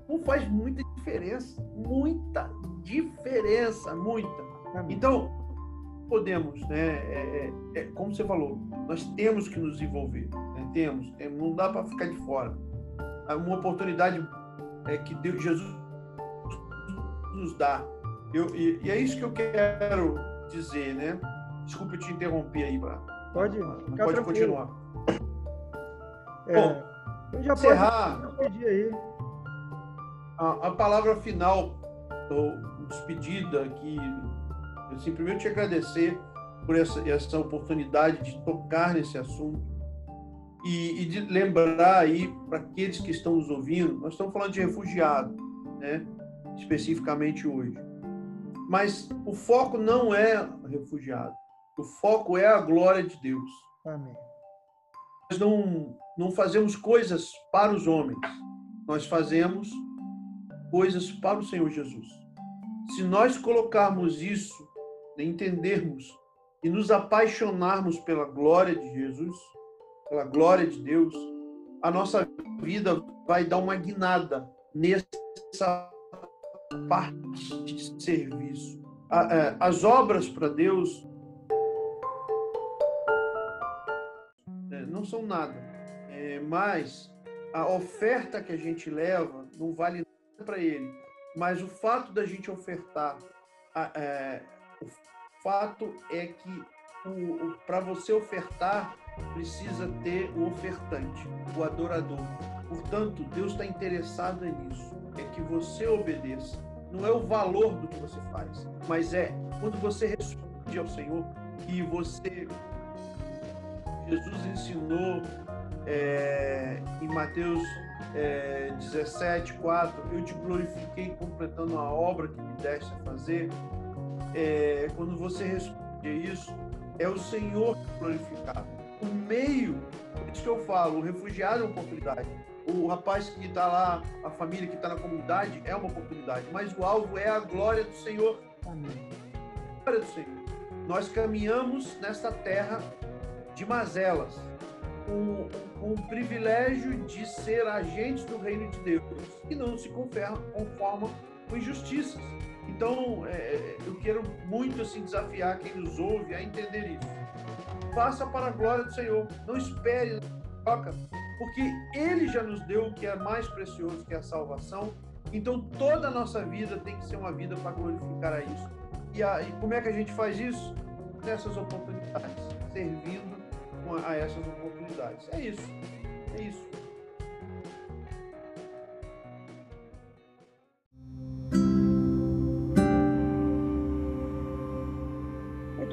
não faz muita diferença. Muita diferença, muita. Então, podemos, né? É, é, é, como você falou, nós temos que nos envolver, né? temos, temos, não dá para ficar de fora. Uma oportunidade é, que Deus, Jesus nos dá. Eu, e, e, é isso que eu quero dizer, né? Desculpa te interromper aí, pra, pode, pode continuar. É, Bom, já encerrar pode aí. A, a palavra final, ou despedida que Assim, primeiro te agradecer por essa, essa oportunidade de tocar nesse assunto e, e de lembrar aí para aqueles que estão nos ouvindo, nós estamos falando de refugiado, né? especificamente hoje. Mas o foco não é refugiado, o foco é a glória de Deus. Amém. Nós não, não fazemos coisas para os homens, nós fazemos coisas para o Senhor Jesus. Se nós colocarmos isso entendermos e nos apaixonarmos pela glória de Jesus, pela glória de Deus, a nossa vida vai dar uma guinada nessa parte de serviço. É, as obras para Deus é, não são nada, é, mas a oferta que a gente leva não vale nada para Ele. Mas o fato da gente ofertar, o fato é que para você ofertar precisa ter o ofertante, o adorador. Portanto, Deus está interessado nisso, é que você obedeça. Não é o valor do que você faz, mas é quando você responde ao Senhor e você. Jesus ensinou é, em Mateus é, 17, 4, eu te glorifiquei completando a obra que me deste a fazer. É, quando você responde isso, é o Senhor glorificado. O meio, é isso que eu falo, o refugiado é uma oportunidade. O rapaz que está lá, a família que está na comunidade é uma oportunidade, mas o alvo é a glória do Senhor. Amém. Glória do Senhor. Nós caminhamos nesta terra de mazelas, com, com o privilégio de ser agentes do reino de Deus e não se conformam com injustiças. Então, é, eu quero muito assim desafiar quem nos ouve a entender isso. Faça para a glória do Senhor. Não espere troca, porque Ele já nos deu o que é mais precioso, que é a salvação. Então, toda a nossa vida tem que ser uma vida para glorificar a isso. E, a, e como é que a gente faz isso? Nessas oportunidades, servindo a essas oportunidades. É isso. É isso.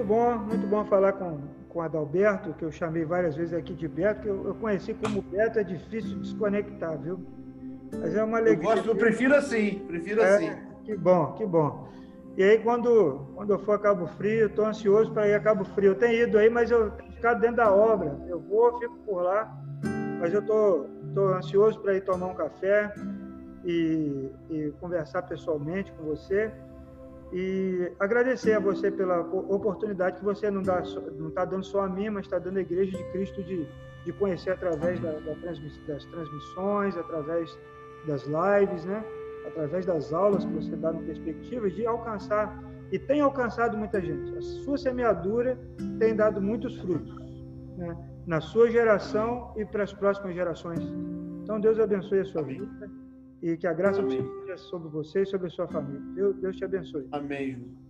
bom, muito bom falar com, com Adalberto, que eu chamei várias vezes aqui de Beto, que eu, eu conheci como Beto, é difícil desconectar, viu? Mas é uma alegria. Eu, gosto, eu prefiro assim, prefiro é, assim. Que bom, que bom. E aí, quando, quando eu for a Cabo Frio, estou ansioso para ir a Cabo Frio. Eu tenho ido aí, mas eu tenho ficado dentro da obra. Eu vou, fico por lá, mas eu estou tô, tô ansioso para ir tomar um café e, e conversar pessoalmente com você e agradecer a você pela oportunidade que você não está dando só a mim, mas está dando a Igreja de Cristo de, de conhecer através da, da transmiss, das transmissões, através das lives, né? através das aulas que você dá no Perspectivas, de alcançar, e tem alcançado muita gente. A sua semeadura tem dado muitos frutos né? na sua geração e para as próximas gerações. Então, Deus abençoe a sua vida e que a graça Amém. seja sobre você e sobre a sua família. Deus, Deus te abençoe. Amém.